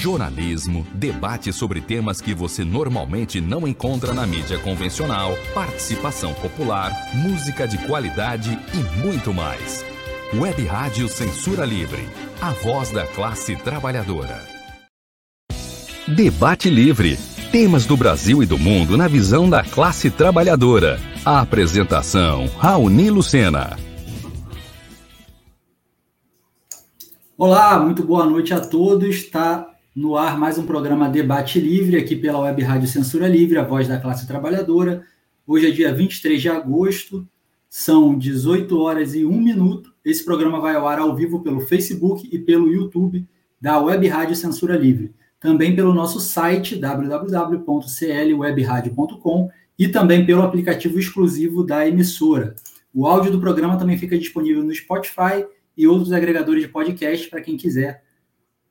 jornalismo, debate sobre temas que você normalmente não encontra na mídia convencional, participação popular, música de qualidade e muito mais. Web Rádio Censura Livre, a voz da classe trabalhadora. Debate Livre. Temas do Brasil e do mundo na visão da classe trabalhadora. A apresentação, Raoni Lucena. Olá, muito boa noite a todos. Está no ar mais um programa Debate Livre, aqui pela Web Rádio Censura Livre, a voz da classe trabalhadora. Hoje é dia 23 de agosto, são 18 horas e 1 minuto. Esse programa vai ao ar ao vivo pelo Facebook e pelo YouTube da Web Rádio Censura Livre. Também pelo nosso site www.clwebradio.com e também pelo aplicativo exclusivo da emissora. O áudio do programa também fica disponível no Spotify e outros agregadores de podcast para quem quiser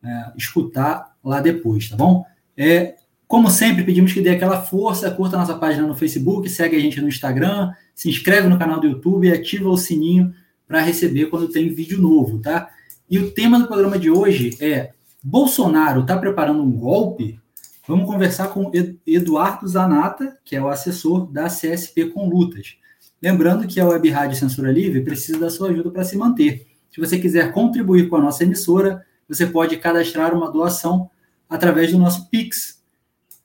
é, escutar lá depois, tá bom? É, como sempre, pedimos que dê aquela força, curta nossa página no Facebook, segue a gente no Instagram, se inscreve no canal do YouTube e ativa o sininho para receber quando tem vídeo novo, tá? E o tema do programa de hoje é Bolsonaro está preparando um golpe? Vamos conversar com Eduardo Zanata, que é o assessor da CSP com Lutas. Lembrando que a Web Rádio Censura Livre precisa da sua ajuda para se manter. Se você quiser contribuir com a nossa emissora, você pode cadastrar uma doação através do nosso Pix,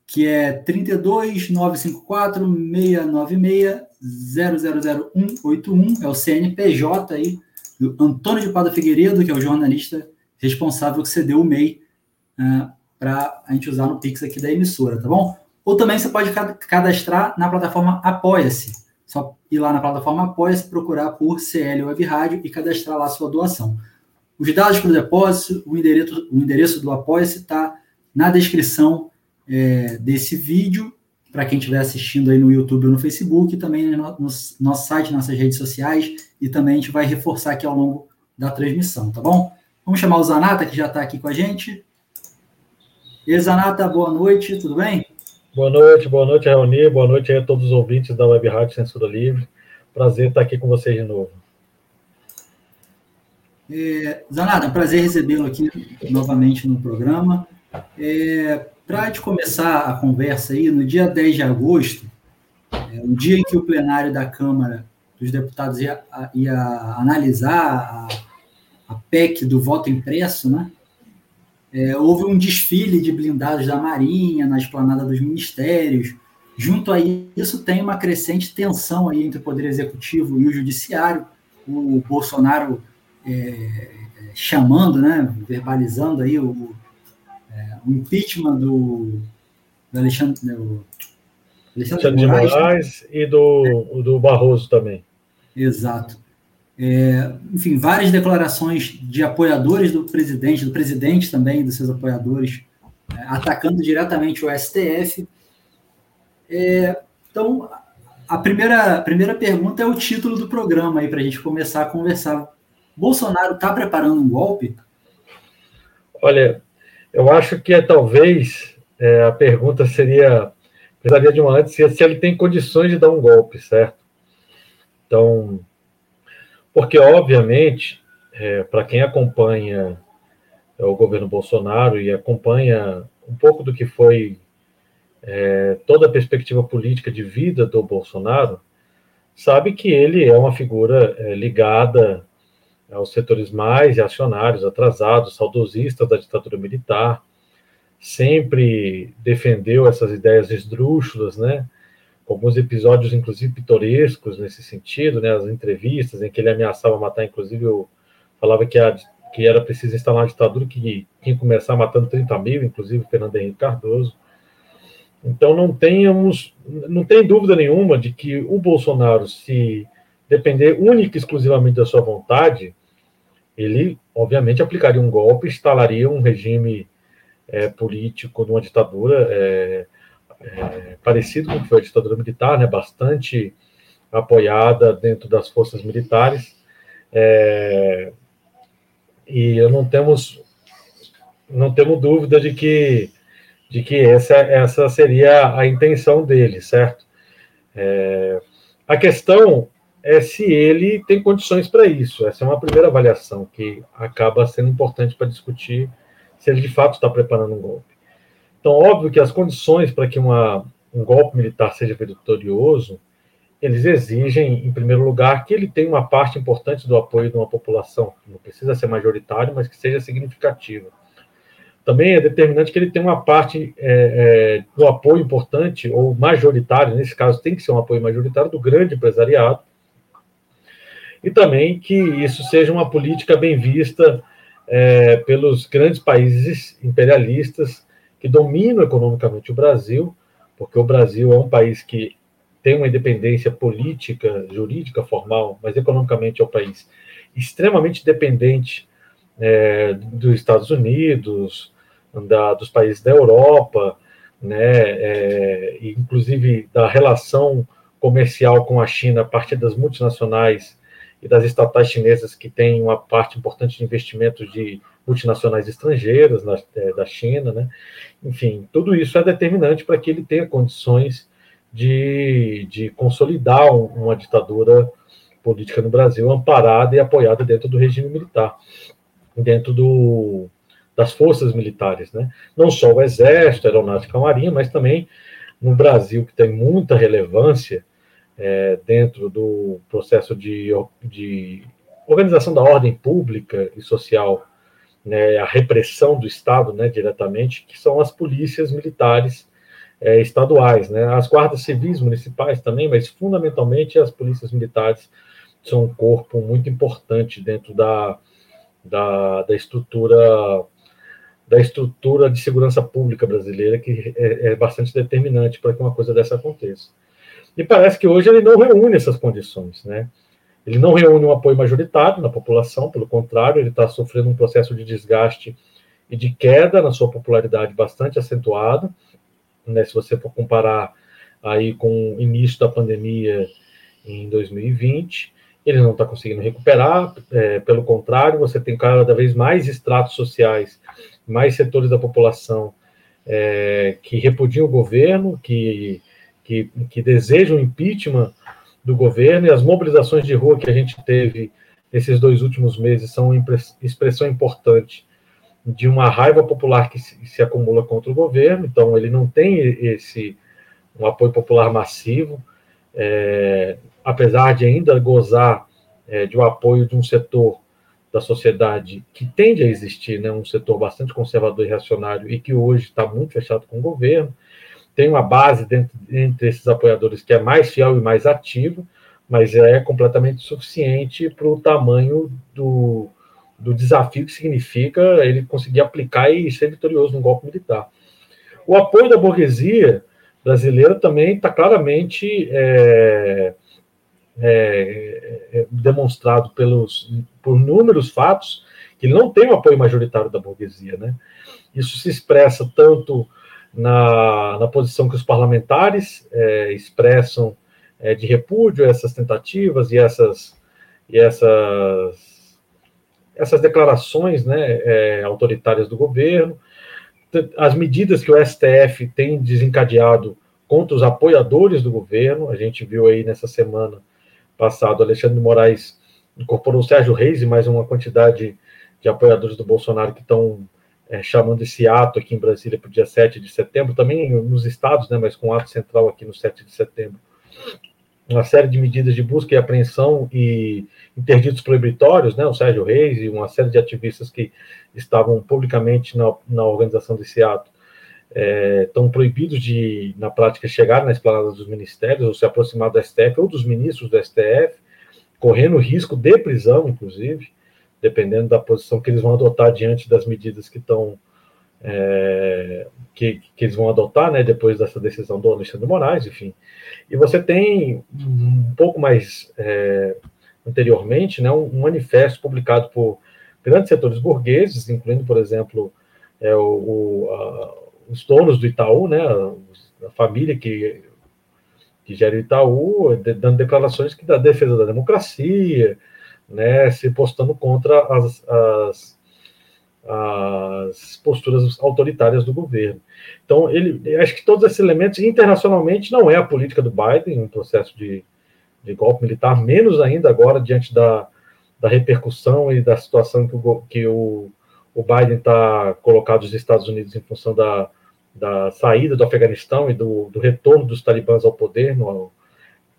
que é 32 954 696 000181, é o CNPJ aí, do Antônio de Pada Figueiredo, que é o jornalista responsável que cedeu o MEI uh, né, para a gente usar no Pix aqui da emissora, tá bom? Ou também você pode cadastrar na plataforma Apoia-se. Só ir lá na plataforma Apoia-se, procurar por CL Web Rádio e cadastrar lá a sua doação. Os dados para o depósito, o endereço, o endereço do Apoia-se está na descrição é, desse vídeo, para quem estiver assistindo aí no YouTube ou no Facebook, também no, no nosso site, nossas redes sociais, e também a gente vai reforçar aqui ao longo da transmissão, tá bom? Vamos chamar o Zanata, que já está aqui com a gente. E Zanata, boa noite, tudo bem? Boa noite, boa noite, Raoni, boa noite a todos os ouvintes da Web Censura Livre. Prazer estar aqui com vocês de novo. É, Zanada, prazer recebê-lo aqui novamente no programa. É, Para gente começar a conversa aí, no dia 10 de agosto, é, o dia em que o plenário da Câmara dos Deputados ia, ia analisar a, a, PEC do voto impresso, né? É, houve um desfile de blindados da Marinha na esplanada dos ministérios. Junto a isso, tem uma crescente tensão aí entre o Poder Executivo e o Judiciário. O Bolsonaro é, chamando, né, verbalizando aí o, é, o impeachment do, do Alexandre, do Alexandre, de Moraes, Moraes né? e do, do Barroso também. Exato. É, enfim, várias declarações de apoiadores do presidente, do presidente também, dos seus apoiadores, é, atacando diretamente o STF. É, então, a primeira, a primeira pergunta é o título do programa aí, para a gente começar a conversar Bolsonaro está preparando um golpe? Olha, eu acho que é, talvez é, a pergunta seria, precisaria de uma antes, se ele tem condições de dar um golpe, certo? Então, porque obviamente, é, para quem acompanha é, o governo Bolsonaro e acompanha um pouco do que foi é, toda a perspectiva política de vida do Bolsonaro, sabe que ele é uma figura é, ligada aos setores mais reacionários, atrasados, saudosistas da ditadura militar, sempre defendeu essas ideias esdrúxulas, né? Alguns episódios, inclusive, pitorescos nesse sentido, né? As entrevistas em que ele ameaçava matar, inclusive, eu falava que, a, que era preciso instalar uma ditadura que que começar matando 30 mil, inclusive Fernando Henrique Cardoso. Então, não tenhamos, não tem dúvida nenhuma de que o Bolsonaro, se depender única e exclusivamente da sua vontade, ele, obviamente, aplicaria um golpe, instalaria um regime é, político de uma ditadura é, é, parecido com o que foi a ditadura militar, né, bastante apoiada dentro das forças militares. É, e não temos não temos dúvida de que de que essa essa seria a intenção dele, certo? É, a questão é se ele tem condições para isso. Essa é uma primeira avaliação que acaba sendo importante para discutir se ele de fato está preparando um golpe. Então, óbvio que as condições para que uma, um golpe militar seja vitorioso, eles exigem, em primeiro lugar, que ele tenha uma parte importante do apoio de uma população, não precisa ser majoritário, mas que seja significativa. Também é determinante que ele tenha uma parte é, é, do apoio importante, ou majoritário, nesse caso tem que ser um apoio majoritário, do grande empresariado, e também que isso seja uma política bem vista é, pelos grandes países imperialistas que dominam economicamente o Brasil, porque o Brasil é um país que tem uma independência política, jurídica, formal, mas economicamente é um país extremamente dependente é, dos Estados Unidos, da, dos países da Europa, né, é, inclusive da relação comercial com a China a partir das multinacionais e das estatais chinesas que têm uma parte importante de investimentos de multinacionais estrangeiras na, é, da China, né? Enfim, tudo isso é determinante para que ele tenha condições de, de consolidar uma ditadura política no Brasil amparada e apoiada dentro do regime militar, dentro do, das forças militares, né? Não só o Exército, a Aeronáutica, a Marinha, mas também no Brasil, que tem muita relevância, é, dentro do processo de, de organização da ordem pública e social, né, a repressão do Estado, né, diretamente, que são as polícias militares é, estaduais, né, as guardas civis municipais também, mas fundamentalmente as polícias militares são um corpo muito importante dentro da, da, da estrutura da estrutura de segurança pública brasileira, que é, é bastante determinante para que uma coisa dessa aconteça. E parece que hoje ele não reúne essas condições, né? Ele não reúne um apoio majoritário na população, pelo contrário, ele está sofrendo um processo de desgaste e de queda na sua popularidade bastante acentuado, né? Se você for comparar aí com o início da pandemia em 2020, ele não está conseguindo recuperar, é, pelo contrário, você tem cada vez mais estratos sociais, mais setores da população é, que repudiam o governo, que que, que desejam impeachment do governo e as mobilizações de rua que a gente teve nesses dois últimos meses são expressão importante de uma raiva popular que se, se, acumula contra o governo. Então, ele não tem esse um apoio popular massivo, é, apesar de ainda gozar é, de um apoio de um setor da sociedade que tende a existir, né, um setor bastante conservador e reacionário e que hoje está muito fechado com o governo tem uma base dentro, entre esses apoiadores que é mais fiel e mais ativa, mas é completamente suficiente para o tamanho do, do desafio que significa ele conseguir aplicar e ser vitorioso no golpe militar. O apoio da burguesia brasileira também está claramente é, é, é, demonstrado pelos, por inúmeros fatos que ele não tem o apoio majoritário da burguesia. Né? Isso se expressa tanto na, na posição que os parlamentares é, expressam é, de repúdio a essas tentativas e essas, e essas, essas declarações né, é, autoritárias do governo, as medidas que o STF tem desencadeado contra os apoiadores do governo, a gente viu aí nessa semana passada, Alexandre de Moraes incorporou o Sérgio Reis e mais uma quantidade de apoiadores do Bolsonaro que estão é, chamando esse ato aqui em Brasília para o dia 7 de setembro, também nos estados, né, mas com ato central aqui no 7 de setembro. Uma série de medidas de busca e apreensão e interditos proibitórios, né, o Sérgio Reis e uma série de ativistas que estavam publicamente na, na organização desse ato, é, estão proibidos de, na prática, chegar na esplanada dos ministérios ou se aproximar do STF ou dos ministros do STF, correndo risco de prisão, inclusive dependendo da posição que eles vão adotar diante das medidas que estão é, que, que, eles vão adotar, né, depois dessa decisão do Alexandre Moraes, enfim. E você tem um pouco mais é, anteriormente, né, um, um, manifesto publicado por grandes setores burgueses, incluindo, por exemplo, é, o, o, a, os donos do Itaú, né, a, a família que que gera o Itaú, de, dando declarações que da defesa da democracia, né, se postando contra as, as, as, posturas autoritárias do governo. Então, ele, acho que todos esses elementos, internacionalmente, não é a política do Biden, um processo de, de golpe militar, menos ainda agora, diante da, da repercussão e da situação que o, que o, o Biden está colocado os Estados Unidos em função da, da saída do Afeganistão e do, do retorno dos talibãs ao poder no,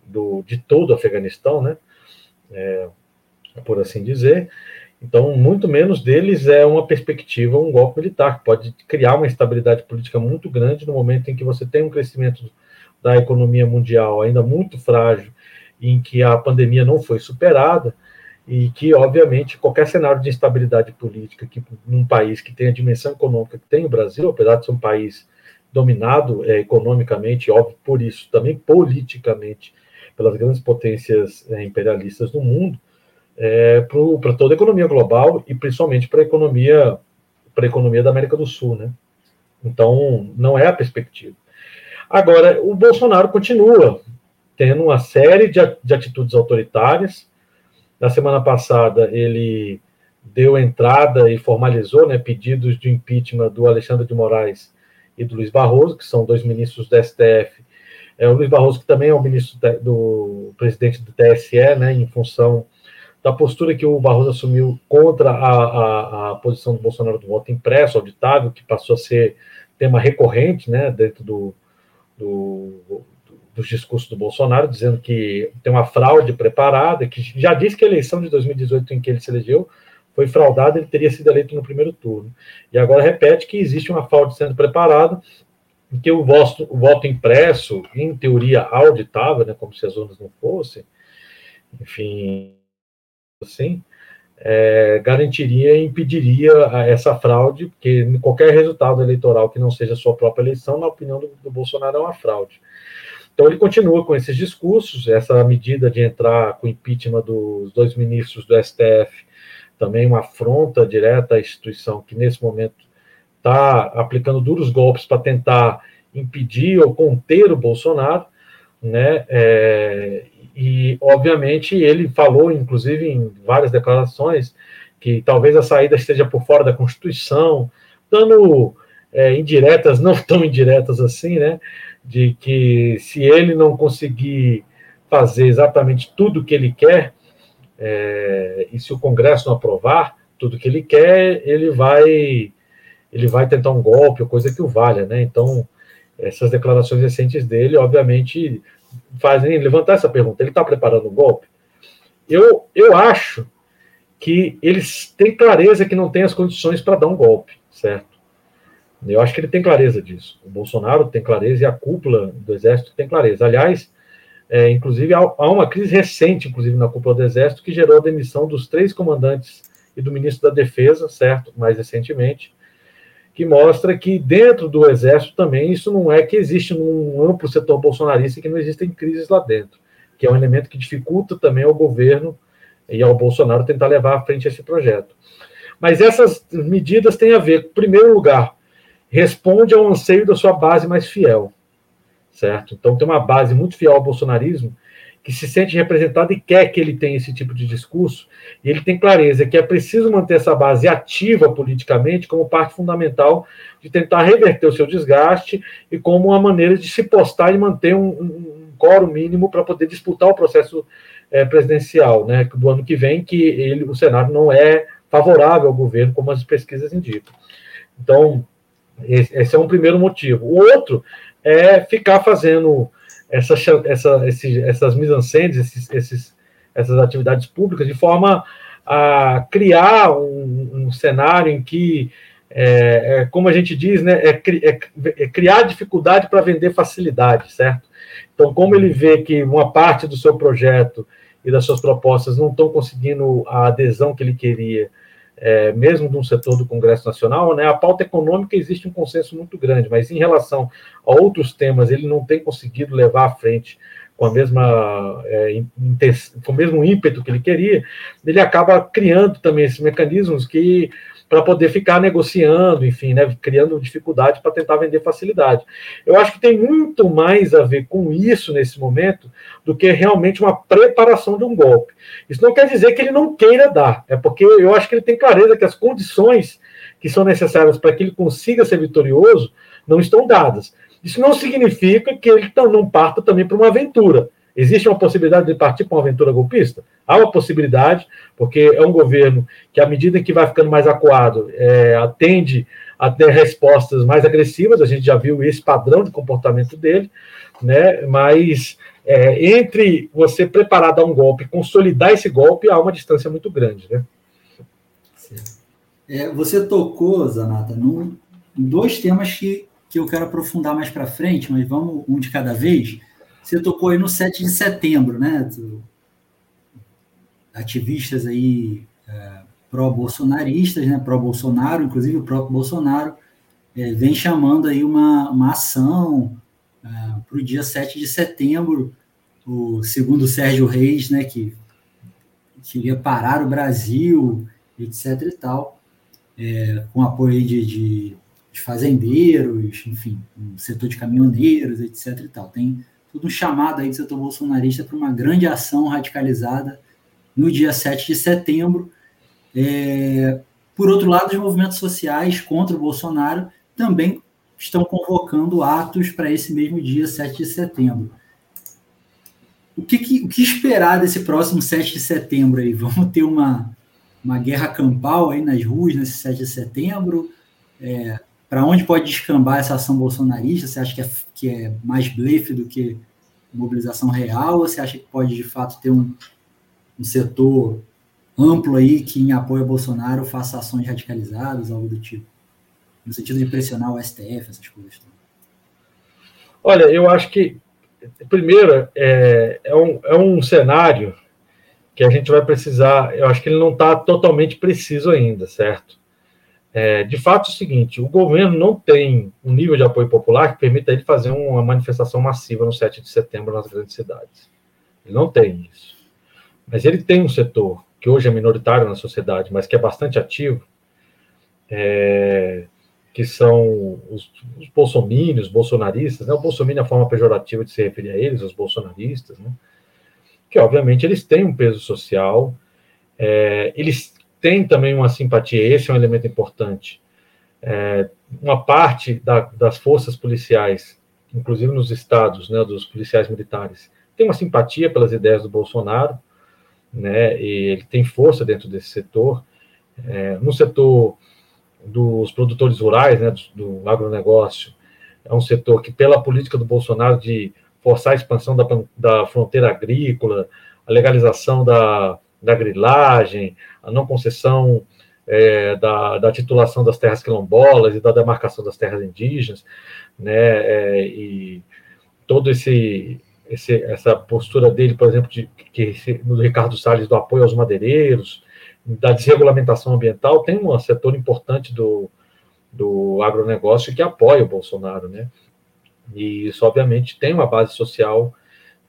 do, de todo o Afeganistão, né? É, por assim dizer. Então, muito menos deles é uma perspectiva, um golpe militar, que pode criar uma instabilidade política muito grande no momento em que você tem um crescimento da economia mundial ainda muito frágil, em que a pandemia não foi superada, e que, obviamente, qualquer cenário de instabilidade política que num país que tem a dimensão econômica que tem o Brasil, apesar de ser um país dominado é, economicamente, óbvio, por isso, também politicamente, pelas grandes potências é, imperialistas do mundo, é, para toda a economia global e principalmente para a economia para a economia da América do Sul, né? Então não é a perspectiva. Agora o Bolsonaro continua tendo uma série de, de atitudes autoritárias. Na semana passada ele deu entrada e formalizou, né, pedidos de impeachment do Alexandre de Moraes e do Luiz Barroso, que são dois ministros do STF. É, o Luiz Barroso, que também é o ministro do presidente do TSE, né, em função da postura que o Barroso assumiu contra a, a, a, posição do Bolsonaro do voto impresso, auditável, que passou a ser tema recorrente né, dentro do, do, do, dos discursos do Bolsonaro, dizendo que tem uma fraude preparada, que já disse que a eleição de 2018 em que ele se elegeu foi fraudada, ele teria sido eleito no primeiro turno. E agora repete que existe uma fraude sendo preparada, que o voto, o voto impresso, em teoria auditável, né, como se as urnas não fossem, enfim, assim, é, garantiria e impediria essa fraude, porque qualquer resultado eleitoral que não seja a sua própria eleição, na opinião do, do, Bolsonaro, é uma fraude. Então ele continua com esses discursos, essa medida de entrar com impeachment dos dois ministros do STF, também uma afronta direta à instituição que nesse momento está aplicando duros golpes para tentar impedir ou conter o Bolsonaro, né? É, e, obviamente, ele falou, inclusive, em várias declarações, que talvez a saída esteja por fora da Constituição, dando é, indiretas, não tão indiretas assim, né? De que se ele não conseguir fazer exatamente tudo o que ele quer, é, e se o Congresso não aprovar tudo o que ele quer, ele vai ele vai tentar um golpe coisa que o valha, né? Então, essas declarações recentes dele, obviamente, fazem levantar essa pergunta: ele está preparando um golpe? Eu, eu acho que eles têm clareza que não tem as condições para dar um golpe, certo? Eu acho que ele tem clareza disso. O Bolsonaro tem clareza e a cúpula do Exército tem clareza. Aliás, é, inclusive, há, há uma crise recente, inclusive, na cúpula do Exército, que gerou a demissão dos três comandantes e do ministro da Defesa, certo? Mais recentemente, que mostra que dentro do Exército também isso não é que existe um amplo setor bolsonarista que não existem crises lá dentro, que é um elemento que dificulta também ao governo e ao Bolsonaro tentar levar à frente esse projeto. Mas essas medidas têm a ver, em primeiro lugar, responde ao anseio da sua base mais fiel, certo? Então tem uma base muito fiel ao bolsonarismo que se sente representado e quer que ele tenha esse tipo de discurso, e ele tem clareza que é preciso manter essa base ativa politicamente como parte fundamental de tentar reverter o seu desgaste e como uma maneira de se postar e manter um, um, um mínimo para poder disputar o processo é, presidencial né, do ano que vem, que ele, o Senado não é favorável ao governo, como as pesquisas indicam. Então, esse é um primeiro motivo. O outro é ficar fazendo essa, essa, esses, essas mise-en-scènes, esses, esses, essas atividades públicas, de forma a criar um, um cenário em que, é, é, como a gente diz, né, é, é, é criar dificuldade para vender facilidade, certo? Então, como ele vê que uma parte do seu projeto e das suas propostas não estão conseguindo a adesão que ele queria, é, mesmo de um setor do Congresso Nacional, né, a pauta econômica existe um consenso muito grande, mas em relação a outros temas, ele não tem conseguido levar à frente com a mesma é, com o mesmo ímpeto que ele queria, ele acaba criando também esses mecanismos que para poder ficar negociando, enfim, né, criando dificuldade para tentar vender facilidade. Eu acho que tem muito mais a ver com isso nesse momento do que realmente uma preparação de um golpe. Isso não quer dizer que ele não queira dar, é porque eu acho que ele tem clareza que as condições que são necessárias para que ele consiga ser vitorioso não estão dadas. Isso não significa que ele não parta também para uma aventura. Existe uma possibilidade de partir para uma aventura golpista? Há uma possibilidade, porque é um governo que, à medida que vai ficando mais acuado, é, atende a ter respostas mais agressivas, a gente já viu esse padrão de comportamento dele, né? mas é, entre você preparar dar um golpe consolidar esse golpe, há uma distância muito grande. Né? É, você tocou, Zanata, num, em dois temas que, que eu quero aprofundar mais para frente, mas vamos um de cada vez. Você tocou aí no 7 de setembro, né? Ativistas aí é, pró-bolsonaristas, né? Pró-Bolsonaro, inclusive o próprio Bolsonaro, é, vem chamando aí uma, uma ação é, para o dia 7 de setembro, o segundo Sérgio Reis, né? Que queria parar o Brasil, etc e tal, é, com apoio de, de, de fazendeiros, enfim, um setor de caminhoneiros, etc e tal. Tem todo um chamado aí do setor bolsonarista para uma grande ação radicalizada no dia 7 de setembro. É, por outro lado, os movimentos sociais contra o Bolsonaro também estão convocando atos para esse mesmo dia 7 de setembro. O que, que, o que esperar desse próximo 7 de setembro aí? Vamos ter uma, uma guerra campal aí nas ruas nesse 7 de setembro? É, para onde pode descambar essa ação bolsonarista? Você acha que é, que é mais blefe do que mobilização real? Ou você acha que pode, de fato, ter um, um setor amplo aí que, em apoio a Bolsonaro, faça ações radicalizadas, algo do tipo? No sentido de pressionar o STF, essas coisas. Olha, eu acho que, primeiro, é, é, um, é um cenário que a gente vai precisar, eu acho que ele não está totalmente preciso ainda, certo? É, de fato, é o seguinte: o governo não tem um nível de apoio popular que permita ele fazer uma manifestação massiva no 7 de setembro nas grandes cidades. Ele não tem isso. Mas ele tem um setor que hoje é minoritário na sociedade, mas que é bastante ativo, é, que são os, os bolsomínios, bolsonaristas, né? o bolsomínio é a forma pejorativa de se referir a eles, os bolsonaristas, né? que obviamente eles têm um peso social, é, eles tem também uma simpatia, esse é um elemento importante. É, uma parte da, das forças policiais, inclusive nos estados, né, dos policiais militares, tem uma simpatia pelas ideias do Bolsonaro, né, e ele tem força dentro desse setor. É, no setor dos produtores rurais, né, do, do agronegócio, é um setor que, pela política do Bolsonaro de forçar a expansão da, da fronteira agrícola, a legalização da, da grilagem, a não concessão é, da, da, titulação das terras quilombolas e da demarcação das terras indígenas, né, é, e todo esse, esse, essa postura dele, por exemplo, de, que no Ricardo Salles do apoio aos madeireiros, da desregulamentação ambiental, tem um setor importante do, do agronegócio que apoia o Bolsonaro, né? E isso, obviamente, tem uma base social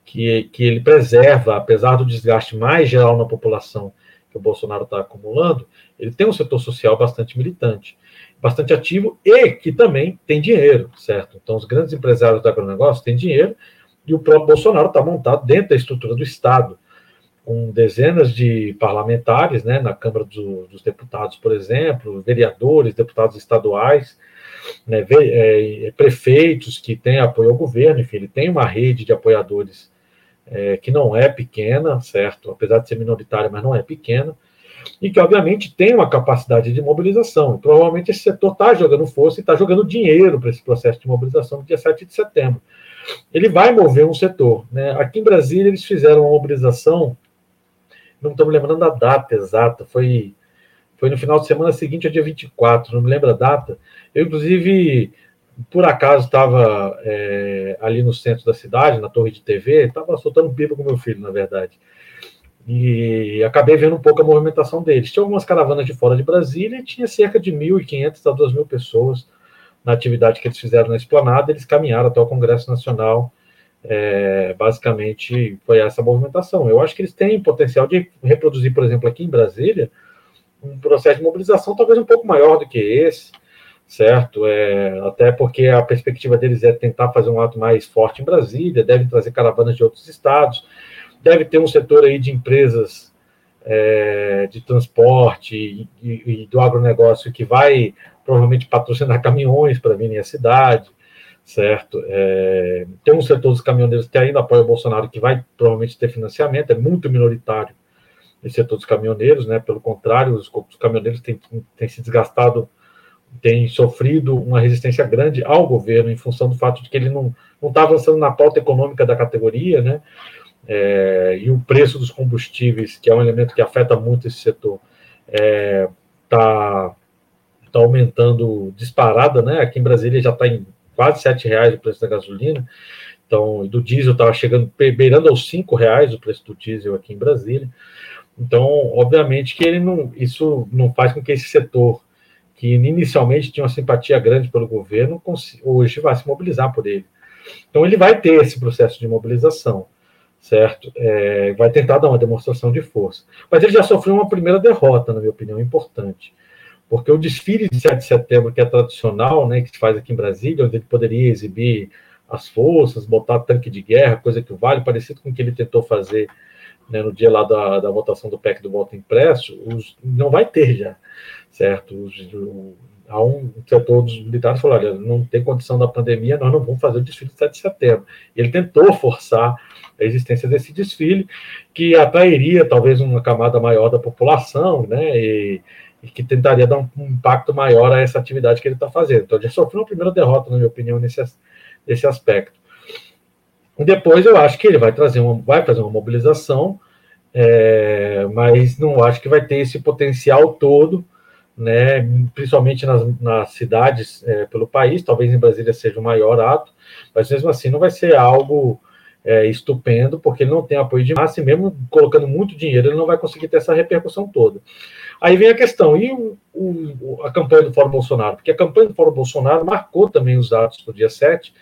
que, que ele preserva, apesar do desgaste mais geral na população que o Bolsonaro está acumulando, ele tem um setor social bastante militante, bastante ativo e que também tem dinheiro, certo? Então, os grandes empresários do agronegócio têm dinheiro e o próprio Bolsonaro está montado dentro da estrutura do Estado, com dezenas de parlamentares, né, na Câmara do, dos Deputados, por exemplo, vereadores, deputados estaduais, né, é, prefeitos que têm apoio ao governo, enfim, ele tem uma rede de apoiadores é, que não é pequena, certo? Apesar de ser minoritária, mas não é pequena, e que, obviamente, tem uma capacidade de mobilização. Provavelmente esse setor está jogando força e está jogando dinheiro para esse processo de mobilização no dia 7 de setembro. Ele vai mover um setor. Né? Aqui em Brasília, eles fizeram uma mobilização, não estou me lembrando da data exata, foi, foi no final de semana seguinte, ao dia 24, não me lembro a data. Eu, inclusive, por acaso estava é, ali no centro da cidade, na torre de TV, estava soltando pipa com meu filho, na verdade. E acabei vendo um pouco a movimentação deles. Tinha algumas caravanas de fora de Brasília e tinha cerca de 1.500 a 2.000 pessoas na atividade que eles fizeram na esplanada. Eles caminharam até o Congresso Nacional. É, basicamente, foi essa movimentação. Eu acho que eles têm potencial de reproduzir, por exemplo, aqui em Brasília, um processo de mobilização talvez um pouco maior do que esse certo? É, até porque a perspectiva deles é tentar fazer um ato mais forte em Brasília, devem trazer caravanas de outros estados, deve ter um setor aí de empresas é, de transporte e, e, e, do agronegócio que vai provavelmente patrocinar caminhões para virem à cidade, certo? É, tem um setor dos caminhoneiros que ainda apoia o Bolsonaro, que vai provavelmente ter financiamento, é muito minoritário esse setor dos caminhoneiros, né? Pelo contrário, os, os caminhoneiros têm, têm se desgastado, têm sofrido uma resistência grande ao governo em função do fato de que ele não está avançando na pauta econômica da categoria, né? É, e o preço dos combustíveis, que é um elemento que afeta muito esse setor, está é, tá, tá aumentando disparada, né? Aqui em Brasília já está em quase sete reais o preço da gasolina, então do diesel estava chegando beirando aos cinco reais o preço do diesel aqui em Brasília. Então, obviamente que ele não, isso não faz com que esse setor que inicialmente tinha uma simpatia grande pelo governo, hoje vai se mobilizar por ele. Então, ele vai ter esse processo de mobilização, certo? É, vai tentar dar uma demonstração de força. Mas ele já sofreu uma primeira derrota, na minha opinião, importante porque o desfile de 7 de setembro, que é tradicional, né, que se faz aqui em Brasília, onde ele poderia exibir as forças, botar tanque de guerra, coisa que Vale, parecido com o que ele tentou fazer né, no dia lá da, da votação do PEC do voto impresso, os, não vai ter já, certo? Os, o, há um setor dos militares falou, olha, não tem condição da pandemia, nós não vamos fazer o desfile de 7 de setembro. Ele tentou forçar a existência desse desfile, que atrairia talvez uma camada maior da população, né, e, e que tentaria dar um, um, impacto maior a essa atividade que ele está fazendo. Então, ele sofreu uma primeira derrota, na minha opinião, nesse, nesse aspecto. Depois eu acho que ele vai trazer uma, vai fazer uma mobilização, é, mas não acho que vai ter esse potencial todo, né, principalmente nas, nas cidades é, pelo país, talvez em Brasília seja o maior ato, mas mesmo assim não vai ser algo é, estupendo, porque ele não tem apoio de massa, e mesmo colocando muito dinheiro, ele não vai conseguir ter essa repercussão toda. Aí vem a questão, e o, o, a campanha do Fórum Bolsonaro? Porque a campanha do Fórum Bolsonaro marcou também os atos do dia 7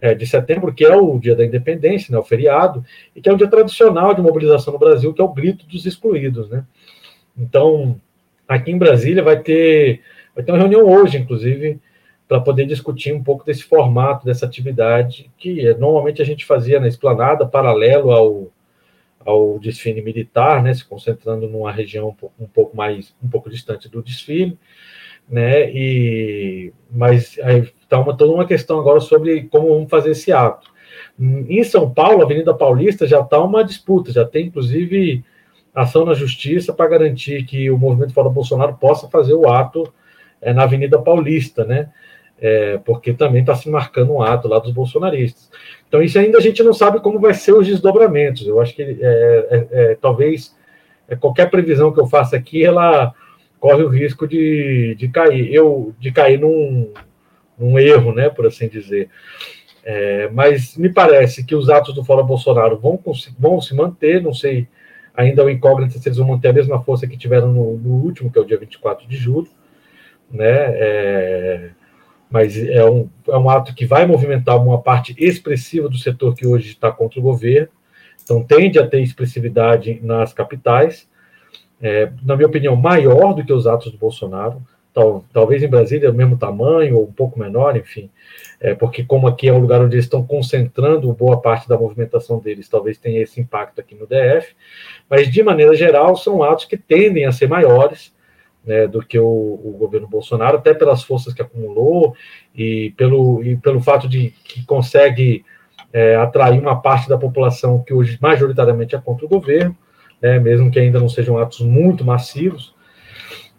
é, de setembro, que é o dia da independência, né, o feriado, e que é um dia tradicional de mobilização no Brasil, que é o grito dos excluídos. Né? Então, aqui em Brasília vai ter, vai ter uma reunião hoje, inclusive, para poder discutir um pouco desse formato, dessa atividade, que é, normalmente a gente fazia na esplanada, paralelo ao, ao desfile militar, né, se concentrando numa região um pouco, um pouco mais, um pouco distante do desfile, né, e, mas aí está uma, toda uma questão agora sobre como vamos fazer esse ato. Em São Paulo, a Avenida Paulista já está uma disputa, já tem inclusive ação na justiça para garantir que o movimento Fora Bolsonaro possa fazer o ato é, na Avenida Paulista, né? É, porque também está se marcando um ato lá dos bolsonaristas. Então, isso ainda a gente não sabe como vai ser os desdobramentos. Eu acho que é, é, é, talvez é, qualquer previsão que eu faça aqui, ela corre o risco de, de cair, eu de cair num, num erro, né, por assim dizer. É, mas me parece que os atos do Fora Bolsonaro vão, vão se manter, não sei ainda o incógnito se eles vão manter a mesma força que tiveram no, no último, que é o dia 24 de julho, né? É, mas é um, é um ato que vai movimentar uma parte expressiva do setor que hoje está contra o governo, então tende a ter expressividade nas capitais, é, na minha opinião, maior do que os atos do Bolsonaro, tal, talvez em Brasília, o mesmo tamanho, ou um pouco menor, enfim, é, porque como aqui é um lugar onde eles estão concentrando boa parte da movimentação deles, talvez tenha esse impacto aqui no DF, mas de maneira geral são atos que tendem a ser maiores, né, do que o, o, governo Bolsonaro, até pelas forças que acumulou e pelo, e pelo fato de que consegue é, atrair uma parte da população que hoje majoritariamente é contra o governo, né, mesmo que ainda não sejam atos muito massivos,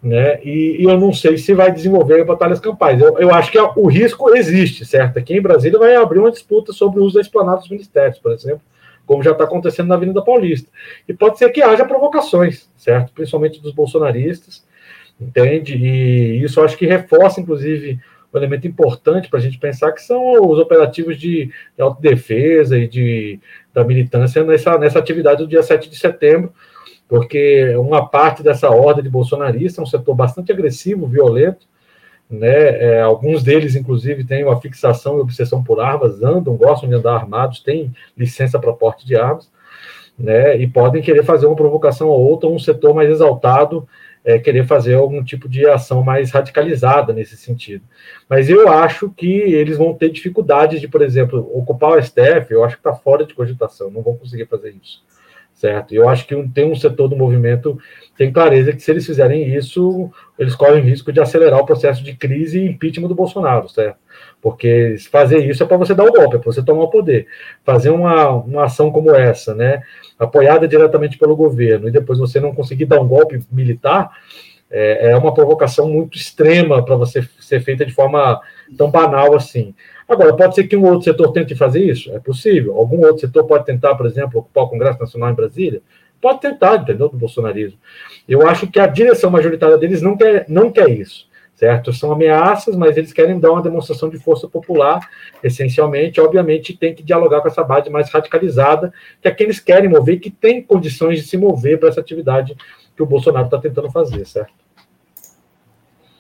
né, e, e eu não sei se vai desenvolver batalhas campais. Eu, eu acho que o risco existe, certo? Aqui em Brasília vai abrir uma disputa sobre o uso da esplanada dos ministérios, por exemplo, como já está acontecendo na Avenida Paulista. E pode ser que haja provocações, certo? Principalmente dos bolsonaristas, entende? E isso acho que reforça, inclusive, um elemento importante para a gente pensar que são os operativos de, de autodefesa e de, da militância nessa, nessa atividade do dia 7 de setembro, porque uma parte dessa ordem de bolsonaristas é um setor bastante agressivo, violento, né? É, alguns deles, inclusive, têm uma fixação e obsessão por armas, andam, gostam de andar armados, têm licença para porte de armas, né? E podem querer fazer uma provocação ou outra, um setor mais exaltado é, querer fazer algum tipo de ação mais radicalizada nesse sentido. Mas eu acho que eles vão ter dificuldade de, por exemplo, ocupar o STF, eu acho que está fora de cogitação, não vão conseguir fazer isso, certo? Eu acho que tem um setor do movimento tem clareza que se eles fizerem isso, eles correm risco de acelerar o processo de crise e impeachment do Bolsonaro, certo? Porque fazer isso é para você dar o um golpe, é para você tomar o poder. Fazer uma, uma ação como essa, né, apoiada diretamente pelo governo, e depois você não conseguir dar um golpe militar, é, é uma provocação muito extrema para você ser feita de forma tão banal assim. Agora, pode ser que um outro setor tente fazer isso? É possível. Algum outro setor pode tentar, por exemplo, ocupar o Congresso Nacional em Brasília? Pode tentar, entendeu? Do bolsonarismo. Eu acho que a direção majoritária deles não quer, não quer isso, certo? São ameaças, mas eles querem dar uma demonstração de força popular, essencialmente. Obviamente, tem que dialogar com essa base mais radicalizada, que é que eles querem mover que tem condições de se mover para essa atividade que o Bolsonaro está tentando fazer, certo?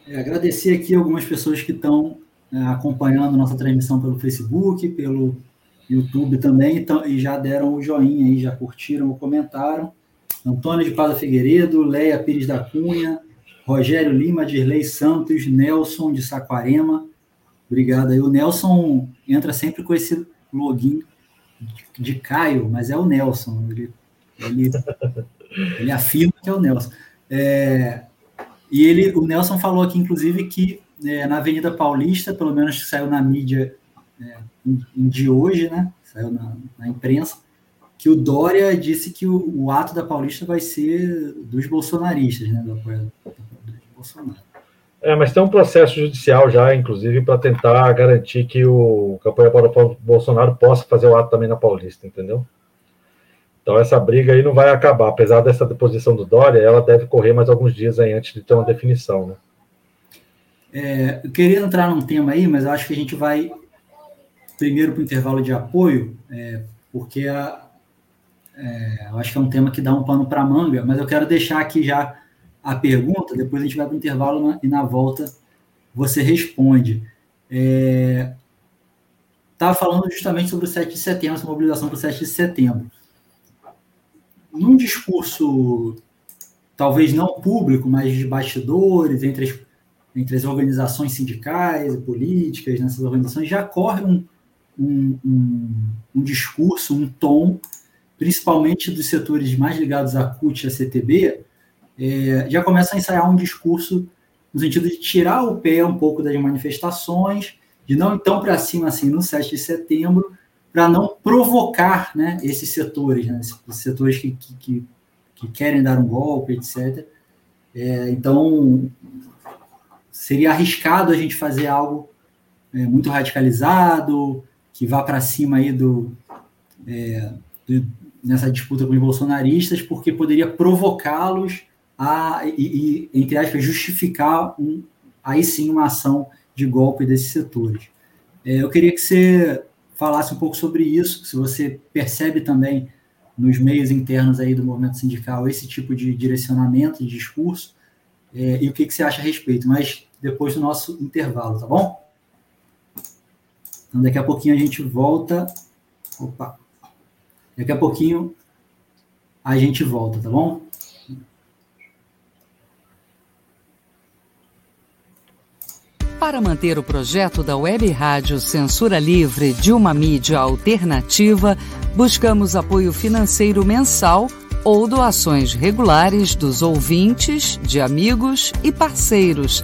É, agradecer aqui algumas pessoas que estão é, acompanhando nossa transmissão pelo Facebook, pelo YouTube também, então, e já deram o joinha aí, já curtiram comentaram. Antônio de Pada Figueiredo, Leia Pires da Cunha, Rogério Lima, Dirley Santos, Nelson de Saquarema. Obrigado aí. O Nelson entra sempre com esse login de Caio, mas é o Nelson. Ele, ele, ele afirma que é o Nelson. É, e ele, o Nelson falou aqui, inclusive, que é, na Avenida Paulista, pelo menos saiu na mídia é, de hoje, né? Saiu na, na, imprensa, que o Dória disse que o, o, ato da Paulista vai ser dos bolsonaristas, né? Do apoio do Bolsonaro. É, mas tem um processo judicial já, inclusive, para tentar garantir que o campanha para o Bolsonaro possa fazer o ato também na Paulista, entendeu? Então essa briga aí não vai acabar, apesar dessa deposição do Dória, ela deve correr mais alguns dias aí antes de ter uma definição, né? É, eu queria entrar num tema aí, mas acho que a gente vai primeiro para o intervalo de apoio, é, porque a, é, eu acho que é um tema que dá um pano para manga, mas eu quero deixar aqui já a pergunta, depois a gente vai para o intervalo na, e na volta você responde. Estava é, falando justamente sobre o 7 de setembro, essa mobilização para o 7 de setembro. Num discurso, talvez não público, mas de bastidores, entre as, entre as organizações sindicais e políticas, nessas organizações, já corre um, um, um, um discurso, um tom, principalmente dos setores mais ligados à CUT e à CTB, é, já começa a ensaiar um discurso no sentido de tirar o pé um pouco das manifestações, de não ir tão para cima assim no 7 de setembro, para não provocar né, esses setores, né, esses setores que, que, que, querem dar um golpe, etc. É, então, seria arriscado a gente fazer algo é, muito radicalizado, que vá para cima aí do, é, do, nessa disputa com os bolsonaristas, porque poderia provocá-los a, e, e, entre aspas, justificar um, aí sim uma ação de golpe desses setores. É, eu queria que você falasse um pouco sobre isso, se você percebe também nos meios internos aí do movimento sindical esse tipo de direcionamento, de discurso, é, e o que, que você acha a respeito, mas depois do nosso intervalo, tá bom? Então, daqui a pouquinho a gente volta. Opa! Daqui a pouquinho a gente volta, tá bom? Para manter o projeto da Web Rádio Censura Livre de uma mídia alternativa, buscamos apoio financeiro mensal ou doações regulares dos ouvintes, de amigos e parceiros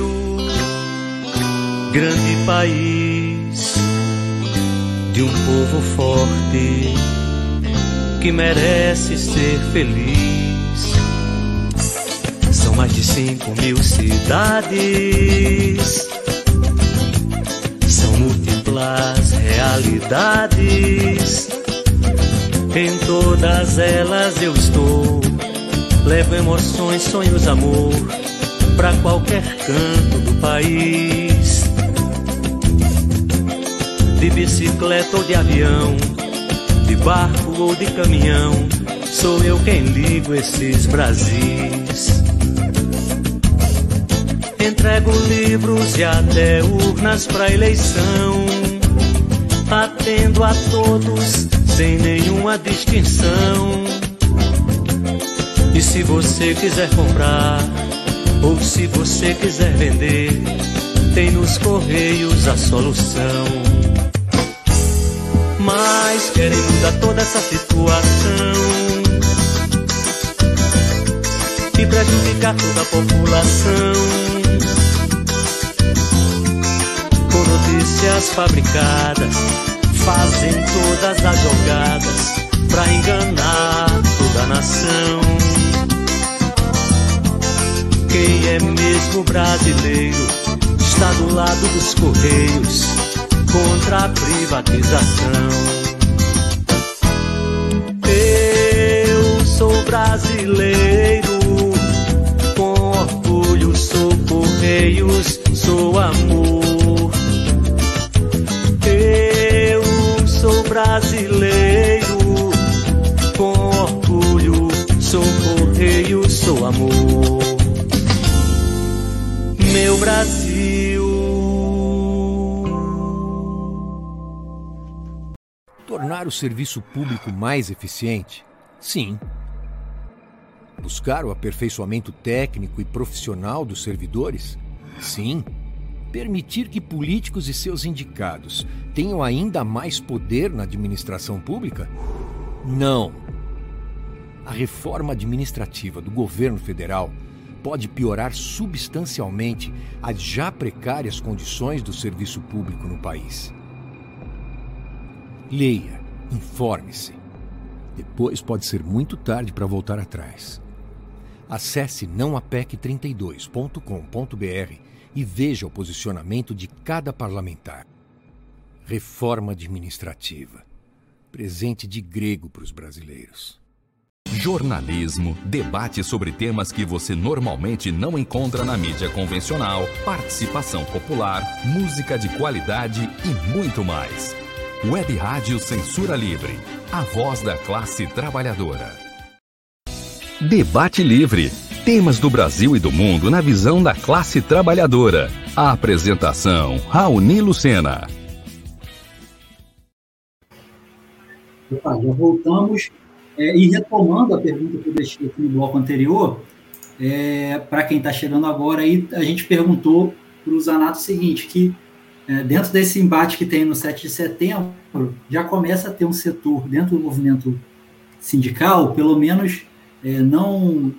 grande país de um povo forte que merece ser feliz. São mais de cinco mil cidades, são múltiplas realidades. Em todas elas eu estou, levo emoções, sonhos, amor para qualquer canto do país. De bicicleta ou de avião, de barco ou de caminhão, sou eu quem ligo esses Brasis. Entrego livros e até urnas para eleição, atendo a todos sem nenhuma distinção. E se você quiser comprar, ou se você quiser vender, tem nos Correios a solução. Mas querem mudar toda essa situação e prejudicar toda a população. Com notícias fabricadas, fazem todas as jogadas pra enganar toda a nação. Quem é mesmo brasileiro está do lado dos Correios contra a privatização. Eu sou brasileiro, com orgulho sou Correios, sou amor. Eu sou brasileiro, com orgulho sou Correios, sou amor meu Brasil. Tornar o serviço público mais eficiente? Sim. Buscar o aperfeiçoamento técnico e profissional dos servidores? Sim. Permitir que políticos e seus indicados tenham ainda mais poder na administração pública? Não. A reforma administrativa do governo federal pode piorar substancialmente as já precárias condições do serviço público no país. Leia, informe-se. Depois pode ser muito tarde para voltar atrás. Acesse nãoapec32.com.br e veja o posicionamento de cada parlamentar. Reforma administrativa. Presente de grego para os brasileiros. Jornalismo, debate sobre temas que você normalmente não encontra na mídia convencional, participação popular, música de qualidade e muito mais. Web Rádio Censura Livre, a voz da classe trabalhadora. Debate Livre. Temas do Brasil e do mundo na visão da classe trabalhadora. A apresentação, Raoni Lucena. Opa, já voltamos é, e retomando a pergunta que eu deixei aqui no bloco anterior, é, para quem está chegando agora, aí, a gente perguntou para o Zanato o seguinte, que é, dentro desse embate que tem no 7 de setembro, já começa a ter um setor dentro do movimento sindical, pelo menos é, não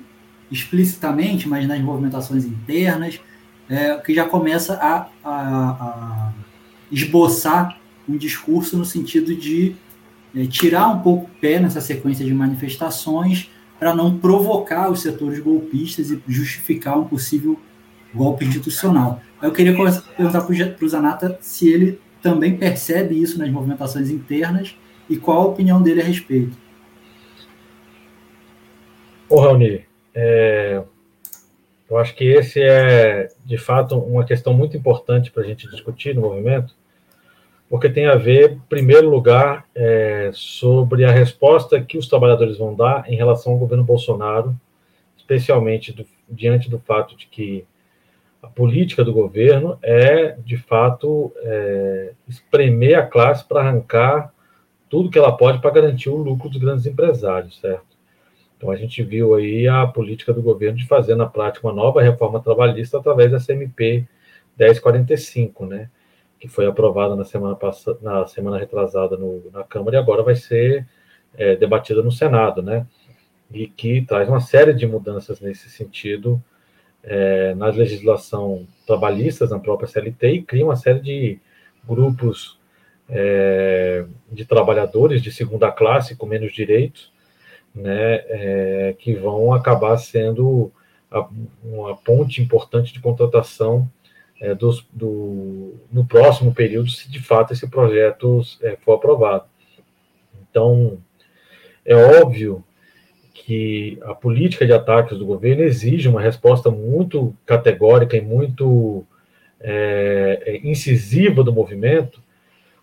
explicitamente, mas nas movimentações internas, é, que já começa a, a, a esboçar um discurso no sentido de é, tirar um pouco o pé nessa sequência de manifestações para não provocar os setores golpistas e justificar um possível golpe institucional. Eu queria perguntar para o Zanata se ele também percebe isso nas movimentações internas e qual a opinião dele a respeito. Ô, Raoni, é, eu acho que esse é, de fato, uma questão muito importante para a gente discutir no movimento, porque tem a ver, em primeiro lugar, é, sobre a resposta que os trabalhadores vão dar em relação ao governo Bolsonaro, especialmente do, diante do fato de que a política do governo é, de fato, é, espremer a classe para arrancar tudo que ela pode para garantir o lucro dos grandes empresários, certo? Então, a gente viu aí a política do governo de fazer, na prática, uma nova reforma trabalhista através da CMP 1045, né? que foi aprovada na semana passada, na semana retrasada no, na Câmara e agora vai ser é, debatida no Senado, né? E que traz uma série de mudanças nesse sentido é, na legislação trabalhistas, na própria CLT, e cria uma série de grupos é, de trabalhadores de segunda classe com menos direitos, né, é, que vão acabar sendo a, uma ponte importante de contratação é, dos, do, no próximo período, se de fato esse projeto é, for aprovado. Então, é óbvio que a política de ataques do governo exige uma resposta muito categórica e muito é, é incisiva do movimento